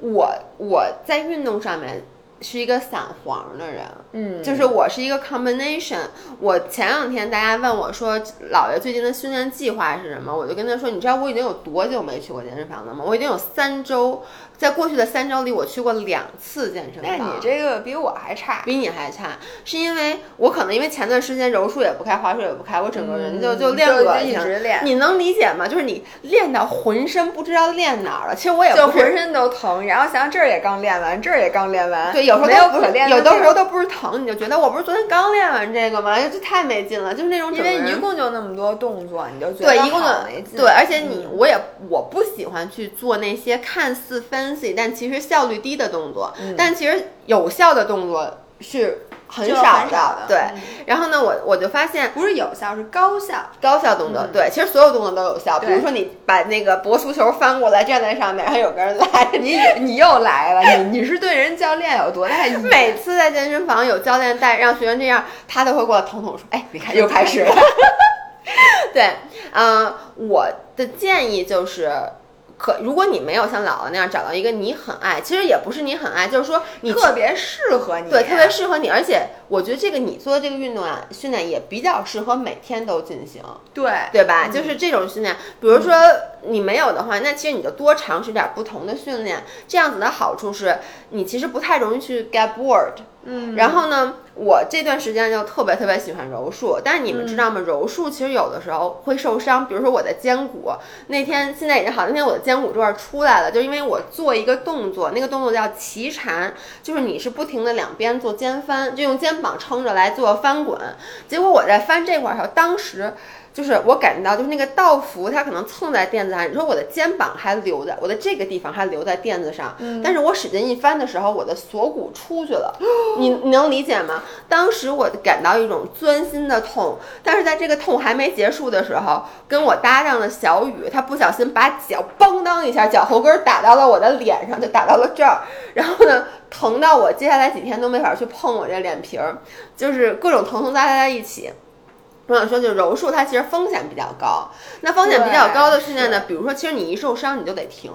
Speaker 1: 我我在运动上面。是一个散黄的人，
Speaker 2: 嗯，
Speaker 1: 就是我是一个 combination。我前两天大家问我说，姥爷最近的训练计划是什么？我就跟他说，你知道我已经有多久没去过健身房了吗？我已经有三周。在过去的三周里，我去过两次健身房。
Speaker 2: 那你这个比我还差，
Speaker 1: 比你还差，是因为我可能因为前段时间柔术也不开，滑水也不开，我整个人就就练恶
Speaker 2: 心。
Speaker 1: 你能理解吗？就是你练到浑身不知道练哪儿了。其实我也
Speaker 2: 就浑身都疼，然后想这儿也刚练完，这儿也刚练完。
Speaker 1: 对，有时候
Speaker 2: 没有可练。
Speaker 1: 有的时候都不是疼，你就觉得我不是昨天刚练完这个吗？这太没劲了，就是那种。
Speaker 2: 因为一共就那么多动作，你就觉
Speaker 1: 得对，一共就
Speaker 2: 没劲。
Speaker 1: 对，而且你我也我不喜欢去做那些看似 fancy，但其实。效率低的动作，但其实有效的动作是很少
Speaker 2: 的。
Speaker 1: 对，然后呢，我我就发现
Speaker 2: 不是有效，是高效。
Speaker 1: 高效动作，对，其实所有动作都有效。比如说，你把那个薄足球翻过来，站在上面，然后有个人来，
Speaker 2: 你你又来了，你你是对人教练有多大？
Speaker 1: 每次在健身房有教练带，让学员这样，他都会过来捅捅说：“哎，别看，又开始了。”对，嗯，我的建议就是。可如果你没有像姥姥那样找到一个你很爱，其实也不是你很爱，就是说你
Speaker 2: 特别适合你，
Speaker 1: 对，特别适合你。而且我觉得这个你做的这个运动啊，训练也比较适合每天都进行，
Speaker 2: 对
Speaker 1: 对吧？就是这种训练，比如说你没有的话，那其实你就多尝试点不同的训练。这样子的好处是你其实不太容易去 get bored。
Speaker 2: 嗯，
Speaker 1: 然后呢，我这段时间就特别特别喜欢柔术，但是你们知道吗？柔术其实有的时候会受伤，比如说我的肩骨，那天现在已经好，那天我的肩骨这块出来了，就因为我做一个动作，那个动作叫齐缠，就是你是不停的两边做肩翻，就用肩膀撑着来做翻滚，结果我在翻这块儿时候，当时。就是我感觉到，就是那个道服，它可能蹭在垫子上。你说我的肩膀还留在我的这个地方，还留在垫子上，但是我使劲一翻的时候，我的锁骨出去了。你你能理解吗？当时我感到一种钻心的痛，但是在这个痛还没结束的时候，跟我搭档的小雨，他不小心把脚邦当一下，脚后跟打到了我的脸上，就打到了这儿。然后呢，疼到我接下来几天都没法去碰我这脸皮儿，就是各种疼痛加在一起。我想说，就柔术，它其实风险比较高。那风险比较高的训练呢，比如说，其实你一受伤你就得停。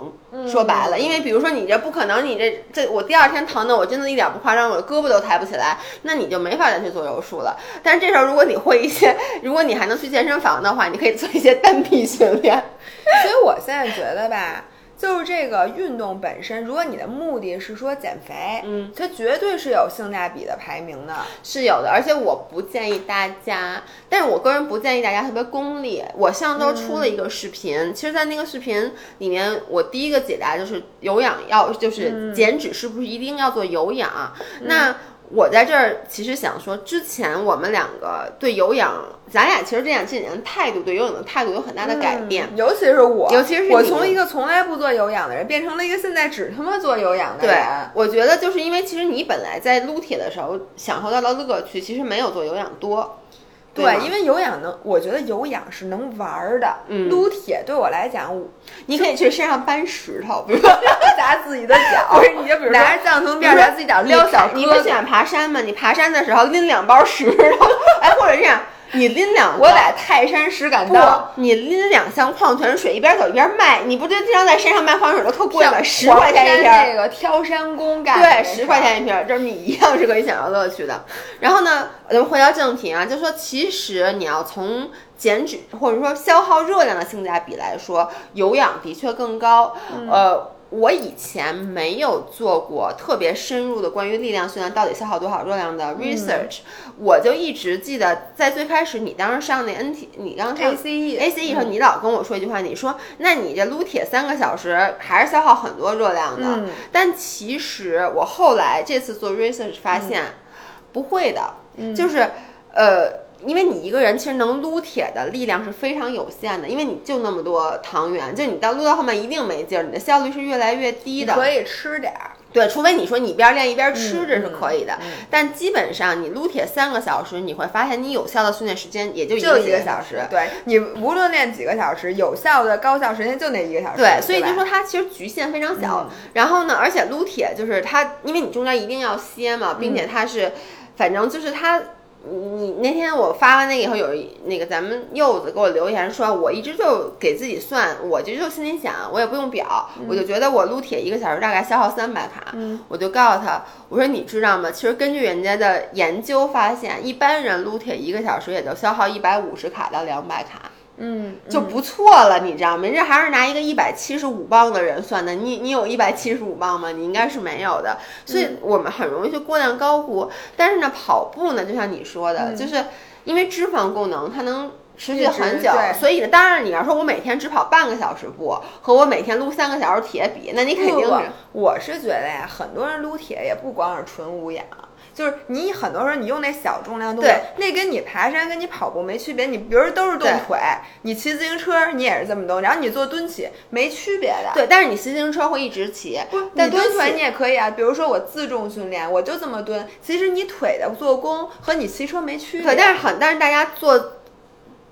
Speaker 1: 说白了，因为比如说你这不可能，你这这我第二天疼的，我真的一点不夸张，我的胳膊都抬不起来，那你就没法再去做柔术了。但是这时候，如果你会一些，如果你还能去健身房的话，你可以做一些单臂训练。
Speaker 2: 所以我现在觉得吧。就是这个运动本身，如果你的目的是说减肥，
Speaker 1: 嗯，
Speaker 2: 它绝对是有性价比的排名的，
Speaker 1: 是有的。而且我不建议大家，但是我个人不建议大家特别功利。我上周出了一个视频，其实，在那个视频里面，我第一个解答就是有氧要，就是减脂是不是一定要做有氧？那。我在这儿其实想说，之前我们两个对有氧，咱俩其实这两这几年态度对有氧的态度有很大的改变，
Speaker 2: 尤其是我，
Speaker 1: 尤其是
Speaker 2: 我从一个从来不做有氧的人，变成了一个现在只他妈做有氧的
Speaker 1: 人。对，我觉得就是因为其实你本来在撸铁的时候享受到的乐趣，其实没有做有氧多。
Speaker 2: 对，因为有氧能，我觉得有氧是能玩儿的。
Speaker 1: 嗯，
Speaker 2: 撸铁对我来讲，
Speaker 1: 你可以去山上搬石头，比如说
Speaker 2: 砸自己的脚，
Speaker 1: 不是你就比如
Speaker 2: 拿着砸自己脚，撩小。
Speaker 1: 你不喜欢爬山吗？你爬山的时候拎两包石头，哎，或者这样，你拎两，
Speaker 2: 我在泰山石敢当，
Speaker 1: 你拎两箱矿泉水，一边走一边卖，你不就经常在山上卖矿泉水都特贵吗？十块钱一瓶。
Speaker 2: 这个挑山工干
Speaker 1: 对，十块钱一瓶，就是你一样是可以享受乐趣的。然后呢，咱们回到正题啊，就说其实你要从减脂或者说消耗热量的性价比来说，有氧的确更高。呃。我以前没有做过特别深入的关于力量训练到底消耗多少热量的 research，我就一直记得在最开始你当时上那 NT，你刚上
Speaker 2: ACE
Speaker 1: ACE 时候，你老跟我说一句话，你说那你这撸铁三个小时还是消耗很多热量的，但其实我后来这次做 research 发现不会的，就是呃。因为你一个人其实能撸铁的力量是非常有限的，因为你就那么多糖原，就你到撸到后面一定没劲儿，你的效率是越来越低的。
Speaker 2: 可以吃点儿，
Speaker 1: 对，除非你说你一边练一边吃，这是可以的。但基本上你撸铁三个小时，你会发现你有效的训练时间也就一个小时。
Speaker 2: 对你无论练几个小时，有效的高效时间就那一个小时。
Speaker 1: 对，所以就说它其实局限非常小。然后呢，而且撸铁就是它，因为你中间一定要歇嘛，并且它是，反正就是它。你那天我发完那个以后，有那个咱们柚子给我留言说，我一直就给自己算，我就就心里想，我也不用表，我就觉得我撸铁一个小时大概消耗三百卡，我就告诉他，我说你知道吗？其实根据人家的研究发现，一般人撸铁一个小时也就消耗一百五十卡到两百卡。
Speaker 2: 嗯，
Speaker 1: 就不错了，你知道吗？人这还是拿一个一百七十五磅的人算的，你你有一百七十五磅吗？你应该是没有的，所以我们很容易去过量高估。但是呢，跑步呢，就像你说的，就是因为脂肪功能它能持续很久，所以呢，当然你要说我每天只跑半个小时步，和我每天撸三个小时铁比，那你肯定是。
Speaker 2: 我是觉得呀，很多人撸铁也不光是纯无氧。就是你很多时候你用那小重量动作，那跟你爬山跟你跑步没区别。你比如都是动腿，你骑自行车你也是这么动，然后你做蹲起没区别的。
Speaker 1: 对，但是你骑自行车会一直骑，
Speaker 2: 但蹲腿你也可以啊。比如说我自重训练，我就这么蹲，其实你腿的做工和你骑车没区别。
Speaker 1: 对，但是很，但是大家做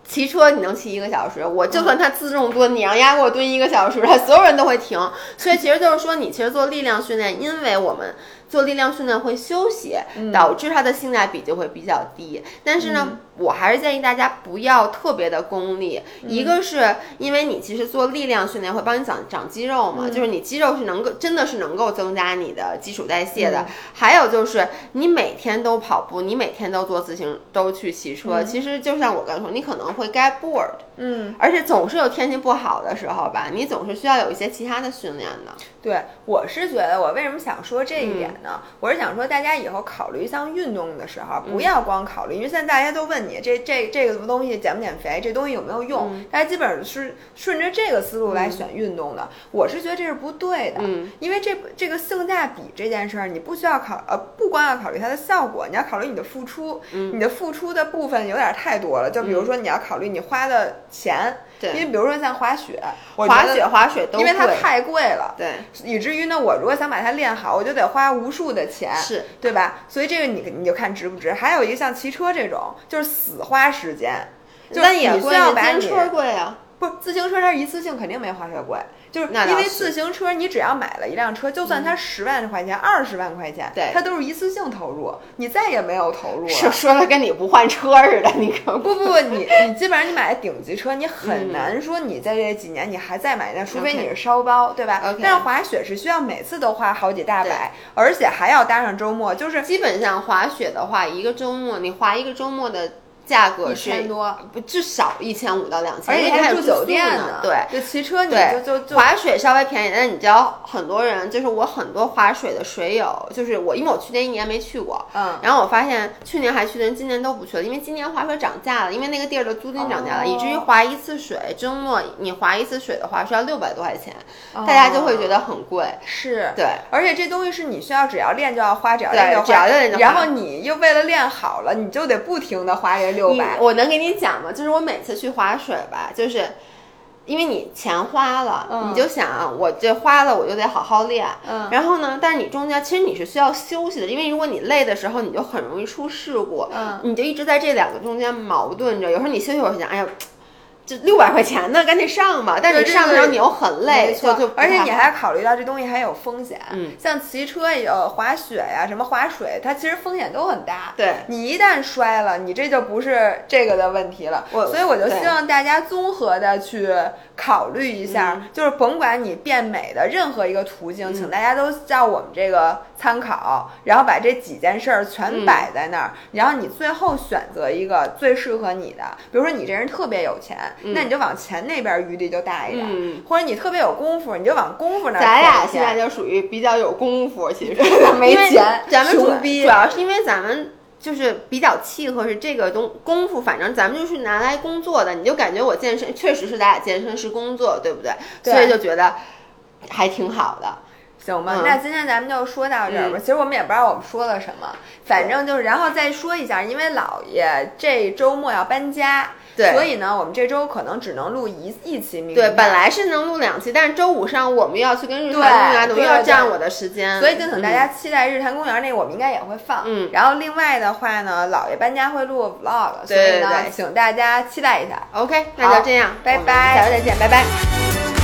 Speaker 1: 骑车你能骑一个小时，我就算他自重多，你让压给我蹲一个小时，他 所有人都会停。所以其实就是说，你其实做力量训练，因为我们。做力量训练会休息，导致它的性价比就会比较低。但是呢，我还是建议大家不要特别的功利。一个是因为你其实做力量训练会帮你长长肌肉嘛，就是你肌肉是能够真的是能够增加你的基础代谢的。还有就是你每天都跑步，你每天都做自行都去骑车，其实就像我刚说，你可能会 get bored。
Speaker 2: 嗯，
Speaker 1: 而且总是有天气不好的时候吧，你总是需要有一些其他的训练的。
Speaker 2: 对，我是觉得我为什么想说这一点呢？我是想说大家以后考虑一项运动的时候，不要光考虑，因为现在大家都问你这这这个东西减不减肥，这东西有没有用，大家基本上是顺着这个思路来选运动的。我是觉得这是不对的，因为这这个性价比这件事儿，你不需要考呃，不光要考虑它的效果，你要考虑你的付出，你的付出的部分有点太多了。就比如说你要考虑你花的钱。因为比如说像滑雪，
Speaker 1: 滑雪滑雪都
Speaker 2: 因为它太贵了，
Speaker 1: 对，
Speaker 2: 以至于呢，我如果想把它练好，我就得花无数的钱，
Speaker 1: 是
Speaker 2: 对吧？所以这个你你就看值不值。还有一个像骑车这种，就是死花时间，就是你需要把
Speaker 1: 自行车贵啊，
Speaker 2: 不是自行车它是一次性，肯定没滑雪贵。就是因为自行车，你只要买了一辆车，就算它十万块钱、二十万块钱，
Speaker 1: 对，
Speaker 2: 它都是一次性投入，你再也没有投入了。
Speaker 1: 说说的跟你不换车似的，你可
Speaker 2: 不不不，你你基本上你买顶级车，你很难说你在这几年你还再买一辆，除非你是烧包，对吧？但是滑雪是需要每次都花好几大百，而且还要搭上周末，就是
Speaker 1: 基本上滑雪的话，一个周末你滑一个周末的。价格是多不至少一千五到两千，
Speaker 2: 而且还
Speaker 1: 住
Speaker 2: 酒店
Speaker 1: 呢。对，
Speaker 2: 就骑车你就就就
Speaker 1: 滑水稍微便宜，但你知道很多人就是我很多滑水的水友，就是我因为我去年一年没去过，
Speaker 2: 嗯，
Speaker 1: 然后我发现去年还去的人今年都不去了，因为今年滑水涨价了，因为那个地儿的租金涨价了，以至于滑一次水周末你滑一次水的话是要六百多块钱，大家就会觉得很贵。
Speaker 2: 是
Speaker 1: 对，
Speaker 2: 而且这东西是你需要只要练就要花，只要练就
Speaker 1: 花，
Speaker 2: 然后你又为了练好了，你就得不停的花这六百。
Speaker 1: 我能给你讲吗？就是我每次去划水吧，就是因为你钱花了，你就想我这花了，我就得好好练。
Speaker 2: 嗯，
Speaker 1: 然后呢，但是你中间其实你是需要休息的，因为如果你累的时候，你就很容易出事故。
Speaker 2: 嗯，
Speaker 1: 你就一直在这两个中间矛盾着。有时候你休息会儿想，哎呀。就六百块钱呢，赶紧上吧。但是你上的时候你又很累，就就
Speaker 2: 而且你还考虑到这东西还有风险。嗯，像骑车也有滑雪呀，什么滑水，它其实风险都很大。
Speaker 1: 对，
Speaker 2: 你一旦摔了，你这就不是这个的问题了。所以我就希望大家综合的去考虑一下，就是甭管你变美的任何一个途径，请大家都照我们这个参考，然后把这几件事儿全摆在那儿，然后你最后选择一个最适合你的。比如说你这人特别有钱。那你就往钱那边余地就大一点，或者你特别有功夫，你就往功夫那。
Speaker 1: 咱俩现在就属于比较有功夫，其实
Speaker 2: 没钱，
Speaker 1: 咱们主
Speaker 2: 主
Speaker 1: 要是因为咱们就是比较契合，是这个东功夫，反正咱们就是拿来工作的。你就感觉我健身确实是咱俩健身是工作，对不对？所以就觉得还挺好的，
Speaker 2: 行吧？那今天咱们就说到这儿吧。其实我们也不知道我们说了什么，反正就是，然后再说一下，因为姥爷这周末要搬家。
Speaker 1: 对，
Speaker 2: 所以呢，我们这周可能只能录一一期。
Speaker 1: 对，本来是能录两期，但是周五上午我们要去跟日坛公园，等于要占我的时间。
Speaker 2: 所以就请大家期待日坛公园那，我们应该也会放。嗯。然后另外的话呢，姥爷搬家会录 vlog，所以呢，请大家期待一下。
Speaker 1: OK，那就这样，
Speaker 2: 拜拜，
Speaker 1: 下周再见，拜拜。